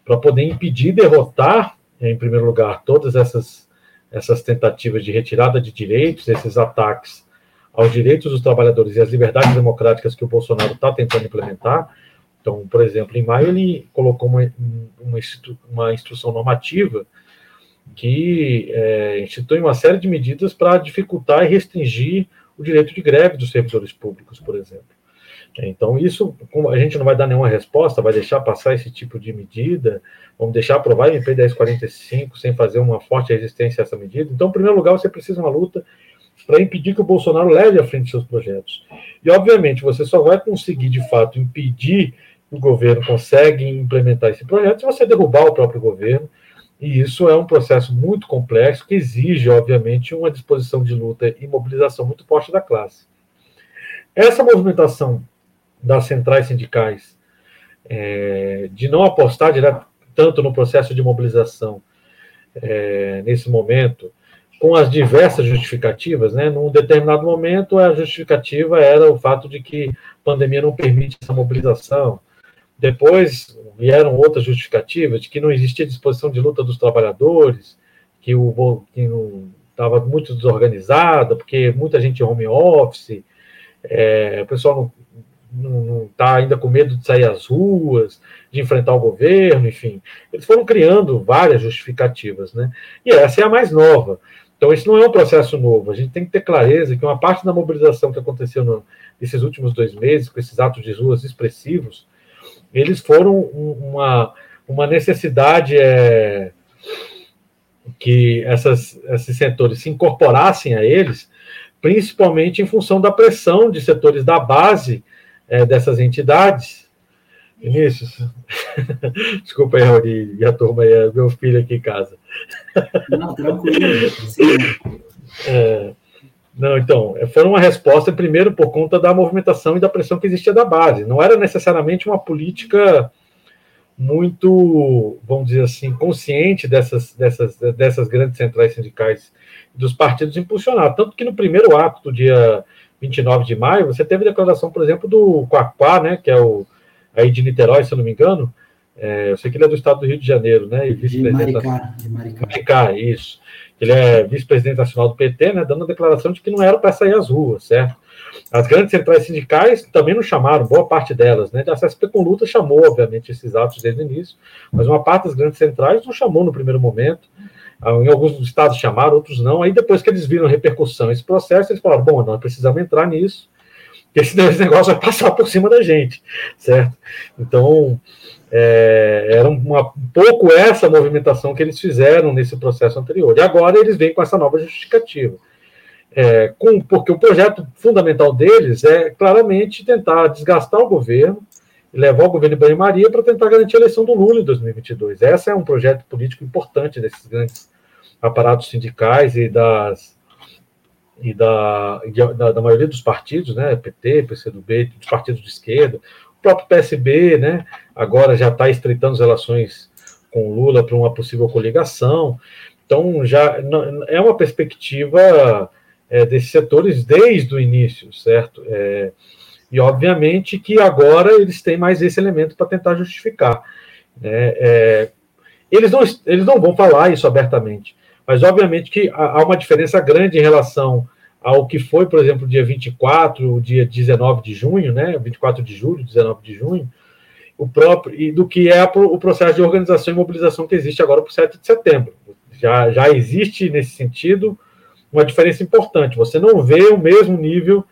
para poder impedir, derrotar, em primeiro lugar, todas essas, essas tentativas de retirada de direitos, esses ataques aos direitos dos trabalhadores e às liberdades democráticas que o Bolsonaro está tentando implementar. Então, por exemplo, em maio ele colocou uma, uma, uma instrução normativa que é, institui uma série de medidas para dificultar e restringir o direito de greve dos servidores públicos, por exemplo. Então, isso, a gente não vai dar nenhuma resposta, vai deixar passar esse tipo de medida, vamos deixar aprovar a MP 1045 sem fazer uma forte resistência a essa medida. Então, em primeiro lugar, você precisa uma luta para impedir que o Bolsonaro leve à frente seus projetos. E, obviamente, você só vai conseguir, de fato, impedir que o governo consiga implementar esse projeto se você derrubar o próprio governo. E isso é um processo muito complexo que exige, obviamente, uma disposição de luta e mobilização muito forte da classe. Essa movimentação das centrais sindicais é, de não apostar direto, tanto no processo de mobilização é, nesse momento, com as diversas justificativas, né? Num determinado momento, a justificativa era o fato de que a pandemia não permite essa mobilização. Depois vieram outras justificativas de que não existia disposição de luta dos trabalhadores, que o que estava muito desorganizada, porque muita gente home office, é, o pessoal não está ainda com medo de sair às ruas, de enfrentar o governo, enfim. Eles foram criando várias justificativas, né? E essa é a mais nova. Então, isso não é um processo novo. A gente tem que ter clareza que uma parte da mobilização que aconteceu no, nesses últimos dois meses, com esses atos de ruas expressivos, eles foram uma, uma necessidade é, que essas, esses setores se incorporassem a eles, principalmente em função da pressão de setores da base é, dessas entidades. Vinícius, desculpa aí, Raul, e a turma aí, meu filho aqui em casa. Não, tranquilo. É, não, então, foi uma resposta, primeiro, por conta da movimentação e da pressão que existia da base. Não era necessariamente uma política muito, vamos dizer assim, consciente dessas, dessas, dessas grandes centrais sindicais dos partidos impulsionar. Tanto que no primeiro ato do dia 29 de maio, você teve declaração, por exemplo, do Quaquá, né, que é o aí de Niterói, se eu não me engano, é, eu sei que ele é do estado do Rio de Janeiro, né? E vice-presidente. Maricá, de Maricá. Maricá, isso. Ele é vice-presidente nacional do PT, né? Dando a declaração de que não era para sair às ruas, certo? As grandes centrais sindicais também não chamaram, boa parte delas, né? A CSP com luta chamou, obviamente, esses atos desde o início, mas uma parte das grandes centrais não chamou no primeiro momento. Ah, em alguns estados chamaram, outros não. Aí depois que eles viram a repercussão esse processo, eles falaram: bom, nós precisamos entrar nisso, porque senão esse negócio vai passar por cima da gente, certo? Então, é, era uma, um pouco essa movimentação que eles fizeram nesse processo anterior. E agora eles vêm com essa nova justificativa. É, com, porque o projeto fundamental deles é claramente tentar desgastar o governo levar o governo em banho-maria para tentar garantir a eleição do Lula em 2022. Esse é um projeto político importante desses grandes aparatos sindicais e das e da, da, da maioria dos partidos, né, PT, PCdoB, dos partidos de esquerda, próprio PSB, né, agora já está estreitando as relações com Lula para uma possível coligação. Então, já é uma perspectiva é, desses setores desde o início, certo? É, e, obviamente, que agora eles têm mais esse elemento para tentar justificar. Né? É, eles, não, eles não vão falar isso abertamente, mas, obviamente, que há uma diferença grande em relação ao que foi, por exemplo, dia 24, o dia 19 de junho, né, 24 de julho, 19 de junho, o próprio e do que é o processo de organização e mobilização que existe agora para o 7 de setembro. Já, já existe, nesse sentido, uma diferença importante. Você não vê o mesmo nível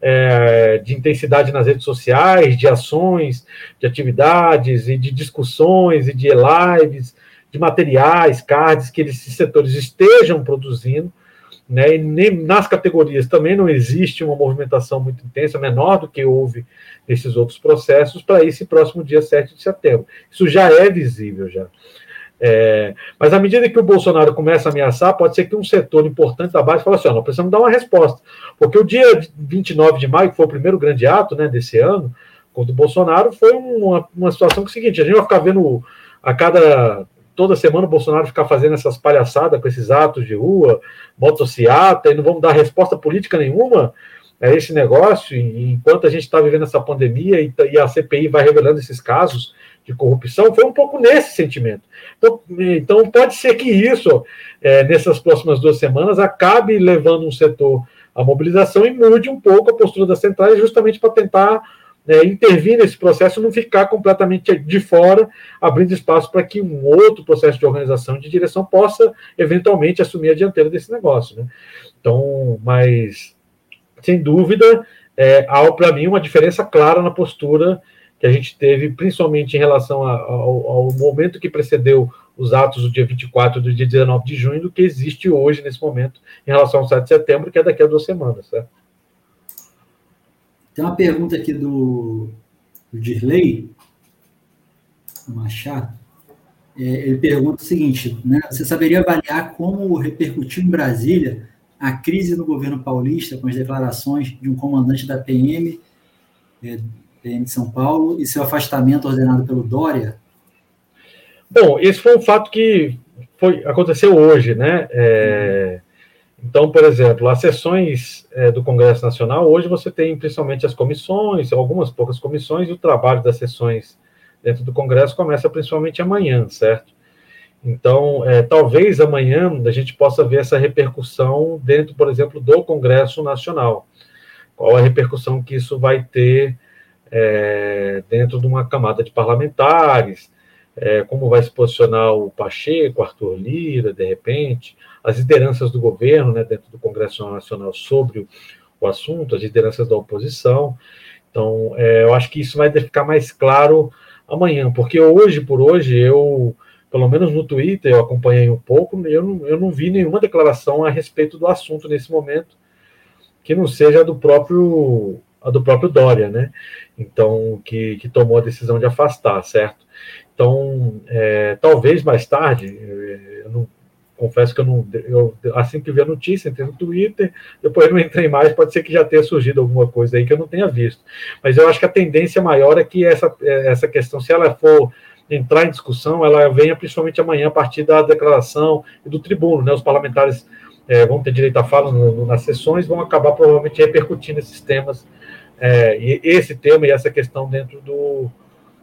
é, de intensidade nas redes sociais, de ações, de atividades e de discussões e de lives, de materiais, cards que esses setores estejam produzindo né? E nem, nas categorias também não existe uma movimentação muito intensa, menor do que houve nesses outros processos, para esse próximo dia 7 de setembro. Isso já é visível já. É, mas à medida que o Bolsonaro começa a ameaçar, pode ser que um setor importante da base fale assim: ó, nós precisamos dar uma resposta. Porque o dia 29 de maio, que foi o primeiro grande ato né, desse ano, contra o Bolsonaro, foi uma, uma situação que é o seguinte: a gente vai ficar vendo a cada. Toda semana o Bolsonaro ficar fazendo essas palhaçadas com esses atos de rua, motociata, e não vamos dar resposta política nenhuma a esse negócio, enquanto a gente está vivendo essa pandemia e, e a CPI vai revelando esses casos de corrupção, foi um pouco nesse sentimento. Então, então pode ser que isso, é, nessas próximas duas semanas, acabe levando um setor à mobilização e mude um pouco a postura das centrais, justamente para tentar é, intervir nesse processo não ficar completamente de fora, abrindo espaço para que um outro processo de organização de direção possa, eventualmente, assumir a dianteira desse negócio. Né? Então, mas, sem dúvida, é, há para mim uma diferença clara na postura que a gente teve, principalmente em relação a, ao, ao, momento que precedeu os atos do dia 24 e do dia 19 de junho, do que existe hoje, nesse momento, em relação ao 7 de setembro, que é daqui a duas semanas, certo? Tem uma pergunta aqui do, do Dirley Machado. É, ele pergunta o seguinte: né, você saberia avaliar como repercutiu em Brasília a crise no governo paulista com as declarações de um comandante da PM é, PM de São Paulo e seu afastamento ordenado pelo Dória? Bom, esse foi um fato que foi, aconteceu hoje, né? É, então, por exemplo, as sessões é, do Congresso Nacional, hoje você tem principalmente as comissões, algumas poucas comissões, e o trabalho das sessões dentro do Congresso começa principalmente amanhã, certo? Então, é, talvez amanhã a gente possa ver essa repercussão dentro, por exemplo, do Congresso Nacional. Qual a repercussão que isso vai ter é, dentro de uma camada de parlamentares, é, como vai se posicionar o Pacheco, Arthur Lira, de repente, as lideranças do governo, né, dentro do Congresso Nacional sobre o, o assunto, as lideranças da oposição. Então, é, eu acho que isso vai ficar mais claro amanhã, porque hoje por hoje eu, pelo menos no Twitter, eu acompanhei um pouco, eu não, eu não vi nenhuma declaração a respeito do assunto nesse momento que não seja do próprio a do próprio Dória, né? Então, que, que tomou a decisão de afastar, certo? Então, é, talvez mais tarde, eu não, confesso que eu não. Eu, assim que vi a notícia, entrei no Twitter, depois não entrei mais, pode ser que já tenha surgido alguma coisa aí que eu não tenha visto. Mas eu acho que a tendência maior é que essa, essa questão, se ela for entrar em discussão, ela venha principalmente amanhã a partir da declaração e do tribuno, né? Os parlamentares é, vão ter direito à fala no, nas sessões, vão acabar provavelmente repercutindo esses temas é, e esse tema e essa questão dentro do,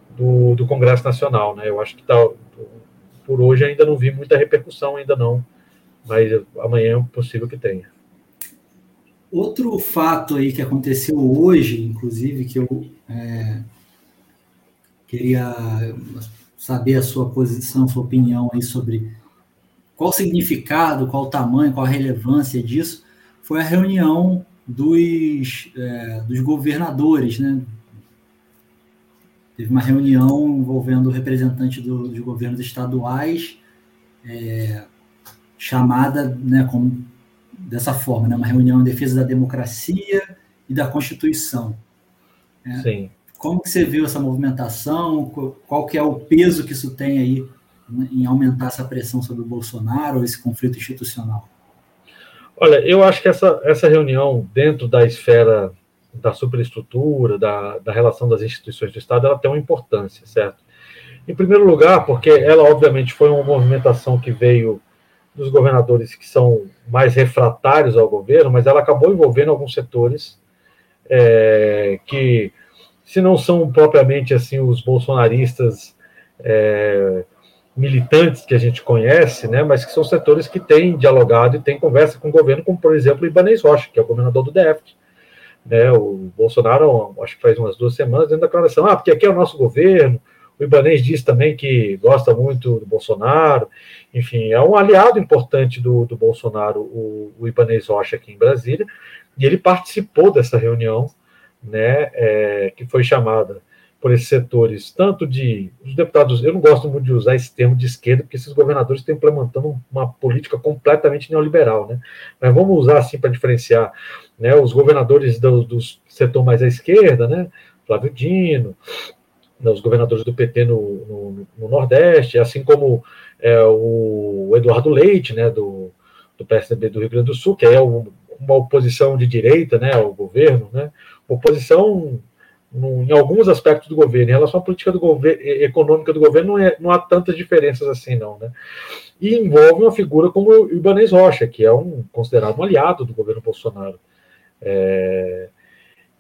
do, do Congresso Nacional, né? Eu acho que tá, por hoje ainda não vi muita repercussão, ainda não, mas amanhã é possível que tenha. Outro fato aí que aconteceu hoje, inclusive, que eu é, queria saber a sua posição, sua opinião aí sobre qual o significado, qual o tamanho, qual a relevância disso, foi a reunião dos, é, dos governadores, né? Teve uma reunião envolvendo representantes do, dos governos estaduais, é, chamada né, como, dessa forma, né, uma reunião em defesa da democracia e da Constituição. É, Sim. Como que você viu essa movimentação? Qual que é o peso que isso tem aí né, em aumentar essa pressão sobre o Bolsonaro, esse conflito institucional? Olha, eu acho que essa, essa reunião dentro da esfera da superestrutura, da, da relação das instituições do Estado, ela tem uma importância, certo? Em primeiro lugar, porque ela, obviamente, foi uma movimentação que veio dos governadores que são mais refratários ao governo, mas ela acabou envolvendo alguns setores é, que, se não são propriamente assim os bolsonaristas é, militantes que a gente conhece, né, mas que são setores que têm dialogado e têm conversa com o governo, como, por exemplo, o Ibanez Rocha, que é o governador do DF. Né, o Bolsonaro, acho que faz umas duas semanas, dentro da declaração, ah, porque aqui é o nosso governo, o Ibanez diz também que gosta muito do Bolsonaro, enfim, é um aliado importante do, do Bolsonaro, o, o Ibanez Rocha aqui em Brasília, e ele participou dessa reunião, né, é, que foi chamada por esses setores, tanto de os deputados, eu não gosto muito de usar esse termo de esquerda, porque esses governadores estão implementando uma política completamente neoliberal, né? Mas vamos usar assim para diferenciar, né? Os governadores do, do setor mais à esquerda, né? Flávio Dino, né, os governadores do PT no, no, no Nordeste, assim como é, o Eduardo Leite, né, do, do PSDB do Rio Grande do Sul, que é uma oposição de direita né, ao governo, né, oposição no, em alguns aspectos do governo. Em relação à política do governo, econômica do governo, não, é, não há tantas diferenças assim, não. Né? E envolve uma figura como o Ibanez Rocha, que é um considerado um aliado do governo Bolsonaro. É,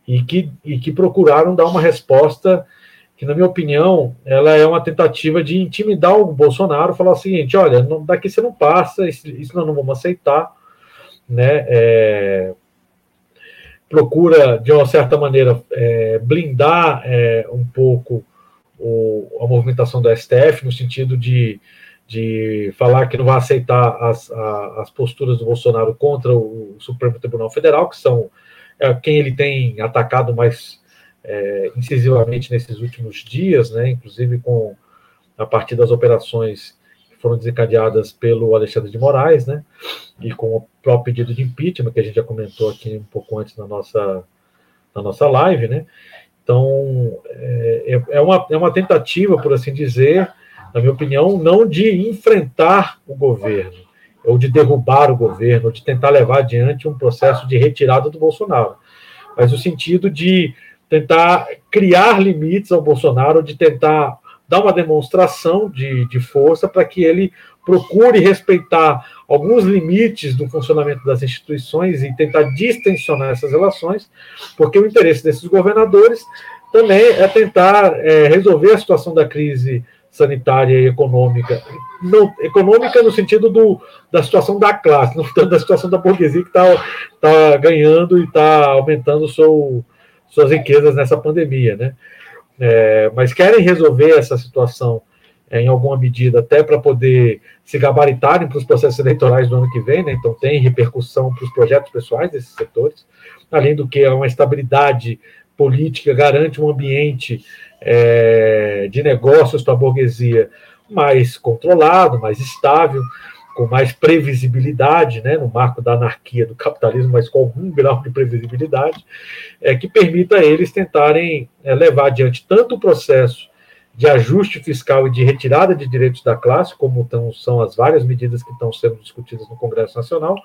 e, que, e que procuraram dar uma resposta que, na minha opinião, ela é uma tentativa de intimidar o Bolsonaro, falar o seguinte: olha, não, daqui você não passa, isso, isso nós não vamos aceitar, né? É, procura, de uma certa maneira, é, blindar é, um pouco o, a movimentação do STF, no sentido de, de falar que não vai aceitar as, a, as posturas do Bolsonaro contra o Supremo Tribunal Federal, que são é, quem ele tem atacado mais é, incisivamente nesses últimos dias, né, inclusive com a partir das operações foram desencadeadas pelo Alexandre de Moraes, né? E com o próprio pedido de impeachment, que a gente já comentou aqui um pouco antes na nossa, na nossa live, né? Então, é, é, uma, é uma tentativa, por assim dizer, na minha opinião, não de enfrentar o governo, ou de derrubar o governo, ou de tentar levar adiante um processo de retirada do Bolsonaro, mas o sentido de tentar criar limites ao Bolsonaro, de tentar dar uma demonstração de, de força para que ele procure respeitar alguns limites do funcionamento das instituições e tentar distensionar essas relações, porque o interesse desses governadores também é tentar é, resolver a situação da crise sanitária e econômica. Não, econômica no sentido do, da situação da classe, não tanto da situação da burguesia que está tá ganhando e está aumentando seu, suas riquezas nessa pandemia, né? É, mas querem resolver essa situação é, em alguma medida, até para poder se gabaritarem para os processos eleitorais do ano que vem, né? então tem repercussão para os projetos pessoais desses setores, além do que uma estabilidade política garante um ambiente é, de negócios para a burguesia mais controlado, mais estável, com mais previsibilidade, né, no marco da anarquia do capitalismo, mas com algum grau de previsibilidade, é, que permita a eles tentarem é, levar adiante tanto o processo de ajuste fiscal e de retirada de direitos da classe, como tão, são as várias medidas que estão sendo discutidas no Congresso Nacional,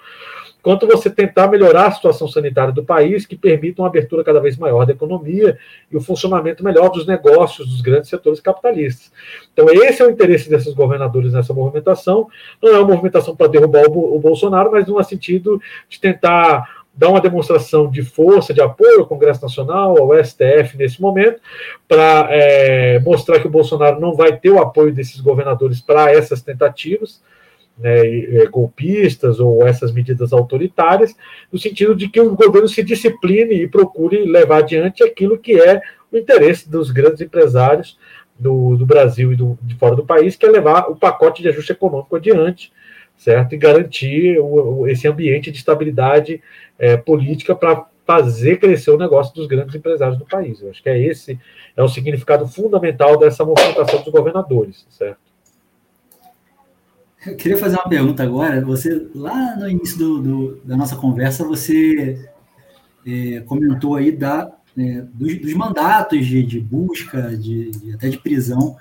quanto você tentar melhorar a situação sanitária do país, que permita uma abertura cada vez maior da economia e o funcionamento melhor dos negócios dos grandes setores capitalistas. Então, esse é o interesse desses governadores nessa movimentação. Não é uma movimentação para derrubar o, Bolsonaro, mas no sentido de tentar dar uma demonstração de força, de apoio ao Congresso Nacional, ao STF nesse momento, para é, mostrar que o Bolsonaro não vai ter o apoio desses governadores para essas tentativas né, é, golpistas ou essas medidas autoritárias, no sentido de que o governo se discipline e procure levar adiante aquilo que é o interesse dos grandes empresários do, do Brasil e do, de fora do país, que é levar o pacote de ajuste econômico adiante, certo? E garantir o, esse ambiente de estabilidade é, política para fazer crescer o negócio dos grandes empresários do país. Eu acho que é esse é o significado fundamental dessa movimentação dos governadores, certo? Eu queria fazer uma pergunta agora. Você, lá no início do, do da nossa conversa, você é, comentou aí da, é, dos, dos, mandatos de, de busca, de, de, até de prisão,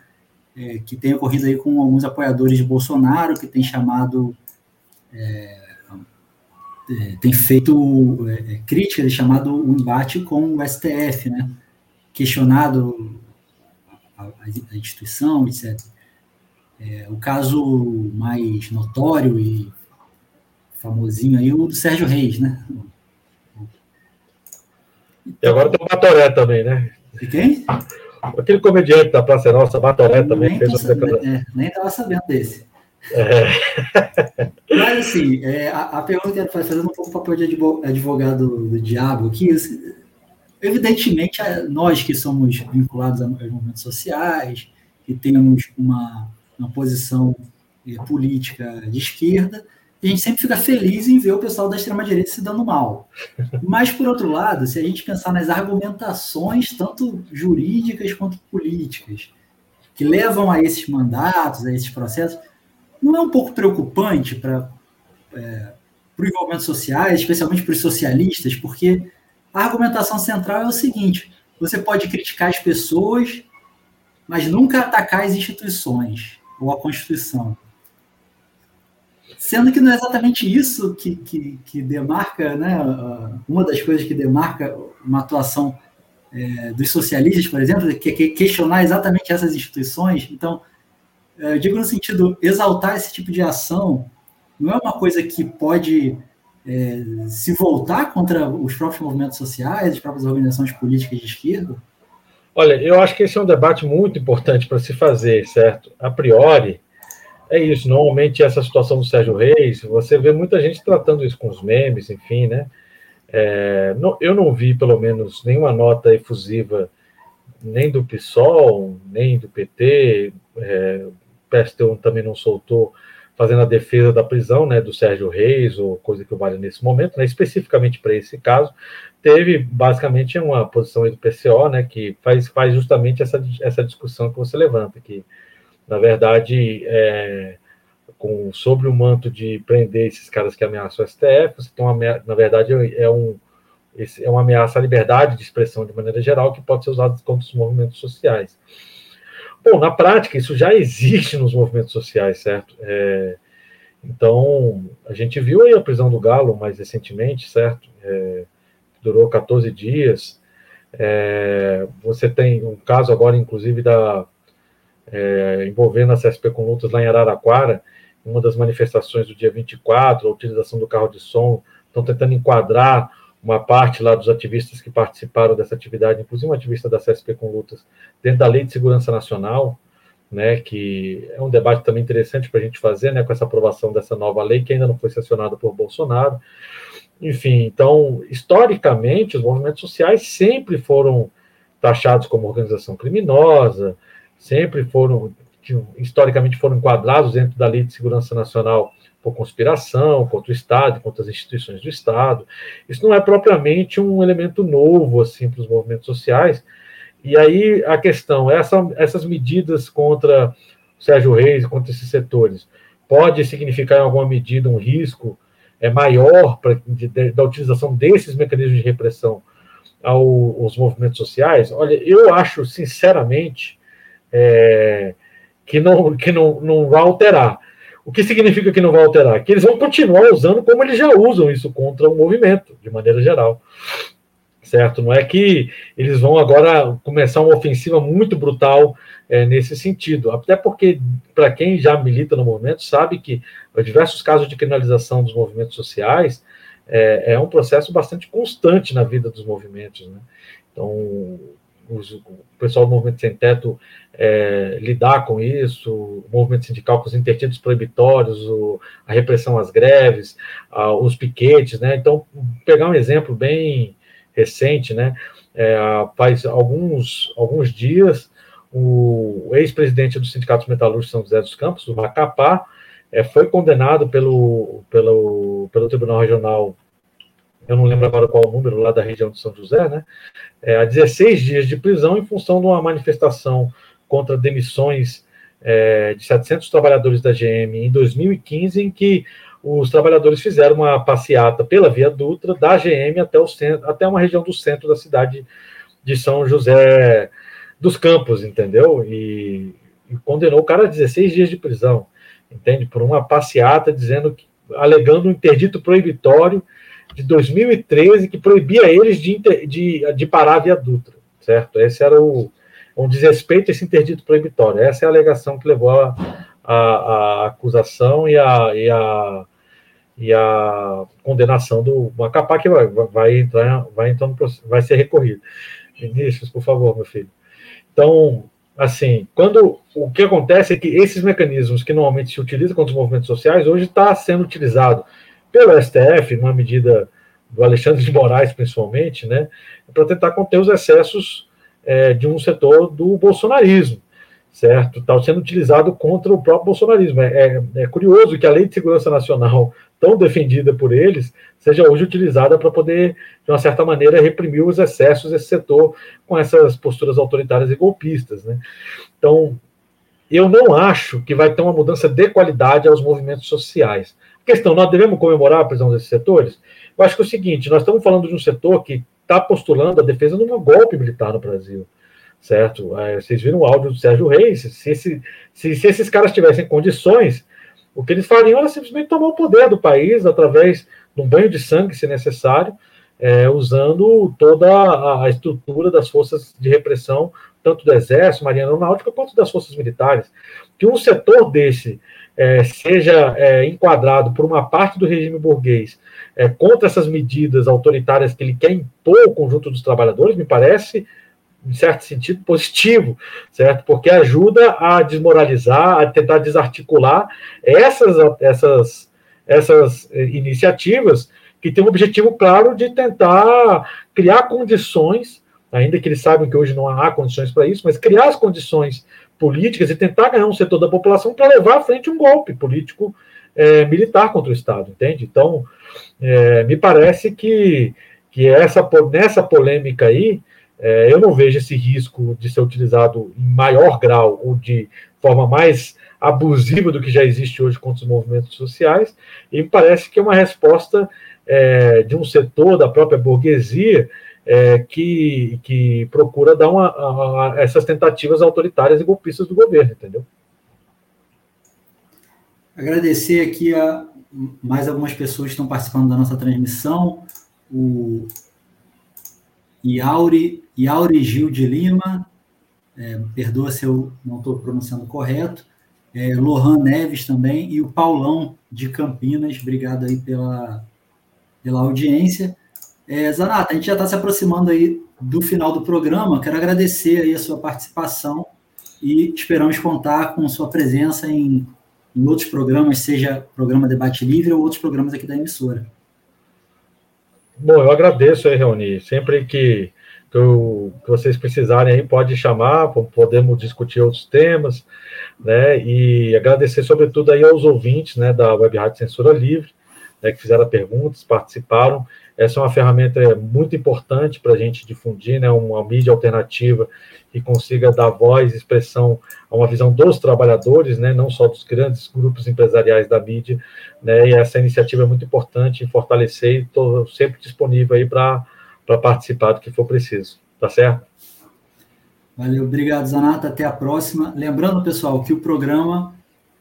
é, que tem ocorrido aí com alguns apoiadores de Bolsonaro, que tem chamado, é, é, tem feito é, críticas, chamado um embate com o STF, né? questionado a, a instituição, etc. É, o caso mais notório e famosinho aí é o do Sérgio Reis, né? E agora tem o Batoré também, né? De quem? Aquele comediante da Praça Nossa, Batoré, também nem fez sabendo, é, Nem estava sabendo desse. É. Mas, assim, é, a, a, pergunta que eu quero fazer, um pouco o papel de advogado do diabo aqui, evidentemente, nós que somos vinculados a movimentos sociais, que temos uma uma posição é, política de esquerda, a gente sempre fica feliz em ver o pessoal da extrema-direita se dando mal. Mas, por outro lado, se a gente pensar nas argumentações, tanto jurídicas quanto políticas, que levam a esses mandatos, a esses processos, não é um pouco preocupante para é, os movimentos sociais, especialmente para os socialistas, porque a argumentação central é o seguinte: você pode criticar as pessoas mas nunca atacar as instituições ou a Constituição. Sendo que não é exatamente isso que, que, que demarca, né, uma das coisas que demarca uma atuação é, dos socialistas, por exemplo, que questionar exatamente essas instituições. Então, é, eu digo no sentido, exaltar esse tipo de ação não é uma coisa que pode é, se voltar contra os próprios movimentos sociais, as próprias organizações políticas de esquerda? Olha, eu acho que esse é um debate muito importante para se fazer, certo? A priori, é isso. Normalmente, essa situação do Sérgio Reis, você vê muita gente tratando isso com os memes, enfim, né? É, não, eu não vi, pelo menos, nenhuma nota efusiva nem do PSOL, nem do PT. É, PSTU também não soltou fazendo a defesa da prisão né, do Sérgio Reis, ou coisa que vale nesse momento, né, especificamente para esse caso, teve basicamente uma posição do PCO, né, que faz, faz justamente essa, essa discussão que você levanta, que, na verdade, é, com, sobre o manto de prender esses caras que ameaçam o STF, você tem uma, na verdade, é, um, é uma ameaça à liberdade de expressão de maneira geral, que pode ser usada contra os movimentos sociais. Bom, na prática, isso já existe nos movimentos sociais, certo? É, então, a gente viu aí a prisão do Galo mais recentemente, certo? É, durou 14 dias. É, você tem um caso agora, inclusive, da é, envolvendo a CSP com lutas lá em Araraquara, uma das manifestações do dia 24, a utilização do carro de som, estão tentando enquadrar uma parte lá dos ativistas que participaram dessa atividade, inclusive um ativista da CSP com lutas, dentro da Lei de Segurança Nacional, né, que é um debate também interessante para a gente fazer, né, com essa aprovação dessa nova lei, que ainda não foi sancionada por Bolsonaro. Enfim, então, historicamente, os movimentos sociais sempre foram taxados como organização criminosa, sempre foram, historicamente, foram enquadrados dentro da Lei de Segurança Nacional por conspiração contra o Estado, contra as instituições do Estado. Isso não é propriamente um elemento novo assim para os movimentos sociais. E aí a questão, essa, essas medidas contra Sérgio Reis, contra esses setores, pode significar em alguma medida um risco é maior pra, de, de, da utilização desses mecanismos de repressão ao, aos movimentos sociais? Olha, eu acho sinceramente é, que não que não, não vai alterar. O que significa que não vai alterar? Que eles vão continuar usando como eles já usam isso contra o movimento, de maneira geral. Certo? Não é que eles vão agora começar uma ofensiva muito brutal é, nesse sentido. Até porque, para quem já milita no movimento, sabe que diversos casos de criminalização dos movimentos sociais é, é um processo bastante constante na vida dos movimentos. Né? Então, os, o pessoal do movimento sem teto é, lidar com isso, o movimento sindical com os interditos proibitórios, o, a repressão às greves, a, os piquetes, né? Então, pegar um exemplo bem recente, né? É, faz alguns, alguns dias, o ex-presidente do Sindicato Metalúrgico São José dos Campos, o Macapá, é, foi condenado pelo, pelo, pelo Tribunal Regional eu não lembro agora qual o número lá da região de São José, né? É, a 16 dias de prisão em função de uma manifestação contra demissões é, de 700 trabalhadores da GM em 2015, em que os trabalhadores fizeram uma passeata pela Via Dutra da GM até, o centro, até uma região do centro da cidade de São José dos Campos, entendeu? E, e condenou o cara a 16 dias de prisão, entende? Por uma passeata dizendo que, alegando um interdito proibitório de 2013 que proibia eles de, de, de parar a Via Dutra, certo? Esse era o um desrespeito a esse interdito proibitório. Essa é a alegação que levou a, a, a acusação e a, e a, e a condenação do Macapá, que vai, vai entrar, vai, entrar no, vai ser recorrido. Vinícius, por favor, meu filho. Então, assim, quando o que acontece é que esses mecanismos que normalmente se utilizam contra os movimentos sociais, hoje está sendo utilizado pelo STF, numa medida do Alexandre de Moraes, principalmente, né, para tentar conter os excessos é, de um setor do bolsonarismo, certo? Está sendo utilizado contra o próprio bolsonarismo. É, é, é, curioso que a Lei de Segurança Nacional, tão defendida por eles, seja hoje utilizada para poder, de uma certa maneira, reprimir os excessos desse setor com essas posturas autoritárias e golpistas, né? Então, eu não acho que vai ter uma mudança de qualidade aos movimentos sociais. A questão, nós devemos comemorar a prisão desses setores? Eu acho que é o seguinte, nós estamos falando de um setor que está postulando a defesa de um golpe militar no Brasil, certo? É, vocês viram o áudio do Sérgio Reis, se, esse, se, se esses caras tivessem condições, o que eles fariam era simplesmente tomar o poder do país através de um banho de sangue, se necessário, é, usando toda a, estrutura das forças de repressão, tanto do Exército, Marinha Aeronáutica, quanto das forças militares. Que um setor desse é, seja é, enquadrado por uma parte do regime burguês é, contra essas medidas autoritárias que ele quer impor ao conjunto dos trabalhadores, me parece em certo sentido, positivo, certo? Porque ajuda a desmoralizar, a tentar desarticular essas, essas, essas eh, iniciativas que têm um objetivo claro de tentar criar condições, ainda que eles saibam que hoje não há condições para isso, mas criar as condições políticas e tentar ganhar um setor da população para levar à frente um golpe político é, militar contra o Estado, entende? Então, é, me parece que, que essa, nessa polêmica aí, é, eu não vejo esse risco de ser utilizado em maior grau ou de forma mais abusiva do que já existe hoje contra os movimentos sociais, e me parece que é uma resposta é, de um setor da própria burguesia é, que, que procura dar uma, a, a essas tentativas autoritárias e golpistas do governo, entendeu? Agradecer aqui a mais algumas pessoas que estão participando da nossa transmissão. O Yauri, Yauri Gil de Lima, é, perdoa se eu não estou pronunciando correto, é, Lohan Neves também, e o Paulão de Campinas, obrigado aí pela, pela audiência. É, Zanata, a gente já está se aproximando aí do final do programa, quero agradecer aí a sua participação e esperamos contar com sua presença em, em outros programas, seja programa Debate Livre ou outros programas aqui da emissora. Bom, eu agradeço aí, Reuni. Sempre que, que, eu, que, vocês precisarem aí, pode chamar, podemos discutir outros temas, né? E agradecer, sobretudo, aí aos ouvintes né, da Web Rádio Censura Livre, né, que fizeram perguntas, participaram. Essa é uma ferramenta muito importante para a gente difundir, né, uma mídia alternativa que consiga dar voz expressão a uma visão dos trabalhadores, né, não só dos grandes grupos empresariais da mídia, né, e essa iniciativa é muito importante em fortalecer e estou sempre disponível aí para participar do que for preciso, tá certo? Valeu, obrigado, Zanata, até a próxima. Lembrando, pessoal, que o programa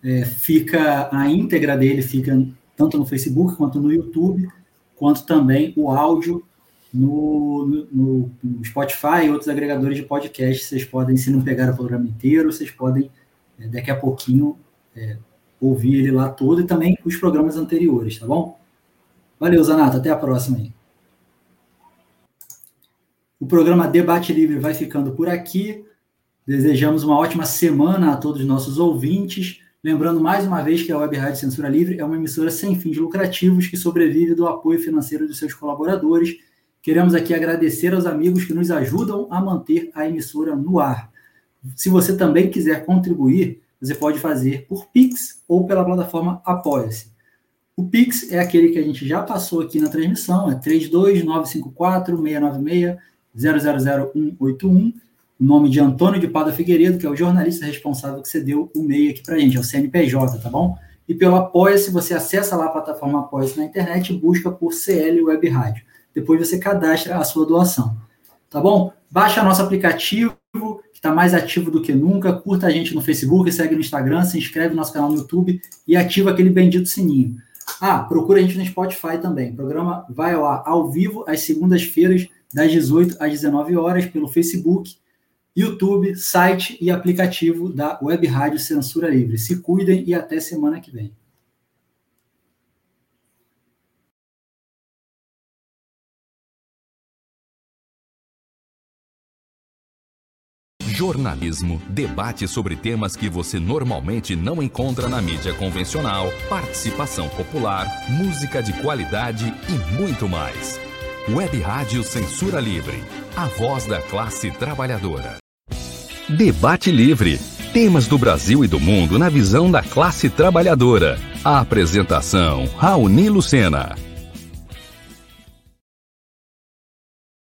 é, fica, a íntegra dele fica tanto no Facebook quanto no YouTube, quanto também o áudio no, no, no, Spotify e outros agregadores de podcast. Vocês podem, se não pegar o programa inteiro, vocês podem, é, daqui a pouquinho, é, ouvir ele lá todo e também os programas anteriores, tá bom? Valeu, Zanata. Até a próxima aí. O programa Debate Livre vai ficando por aqui. Desejamos uma ótima semana a todos os nossos ouvintes. Lembrando mais uma vez que a Web Rádio Censura Livre é uma emissora sem fins lucrativos que sobrevive do apoio financeiro dos seus colaboradores Queremos aqui agradecer aos amigos que nos ajudam a manter a emissora no ar. Se você também quiser contribuir, você pode fazer por Pix ou pela plataforma Apoia-se. O Pix é aquele que a gente já passou aqui na transmissão, é 32954-696-000181, o nome de Antônio de Pada Figueiredo, que é o jornalista responsável que cedeu o MEI aqui para a gente, é o CNPJ, tá bom? E pelo Apoia-se, você acessa lá a plataforma Apoia-se na internet e busca por CL Web Rádio depois você cadastra a sua doação. Tá bom? Baixa nosso aplicativo, que está mais ativo do que nunca. Curta a gente no Facebook, segue no Instagram, se inscreve no nosso canal no YouTube e ativa aquele bendito sininho. Ah, procura a gente no Spotify também. O programa vai ao ar ao vivo às segundas-feiras, das 18 às 19 horas, pelo Facebook, YouTube, site e aplicativo da Web Rádio Censura Livre. Se cuidem e até semana que vem. jornalismo, debate sobre temas que você normalmente não encontra na mídia convencional, participação popular, música de qualidade e muito mais. Web Rádio Censura Livre, a voz da classe trabalhadora. Debate Livre. Temas do Brasil e do mundo na visão da classe trabalhadora. A apresentação: Raoni Lucena.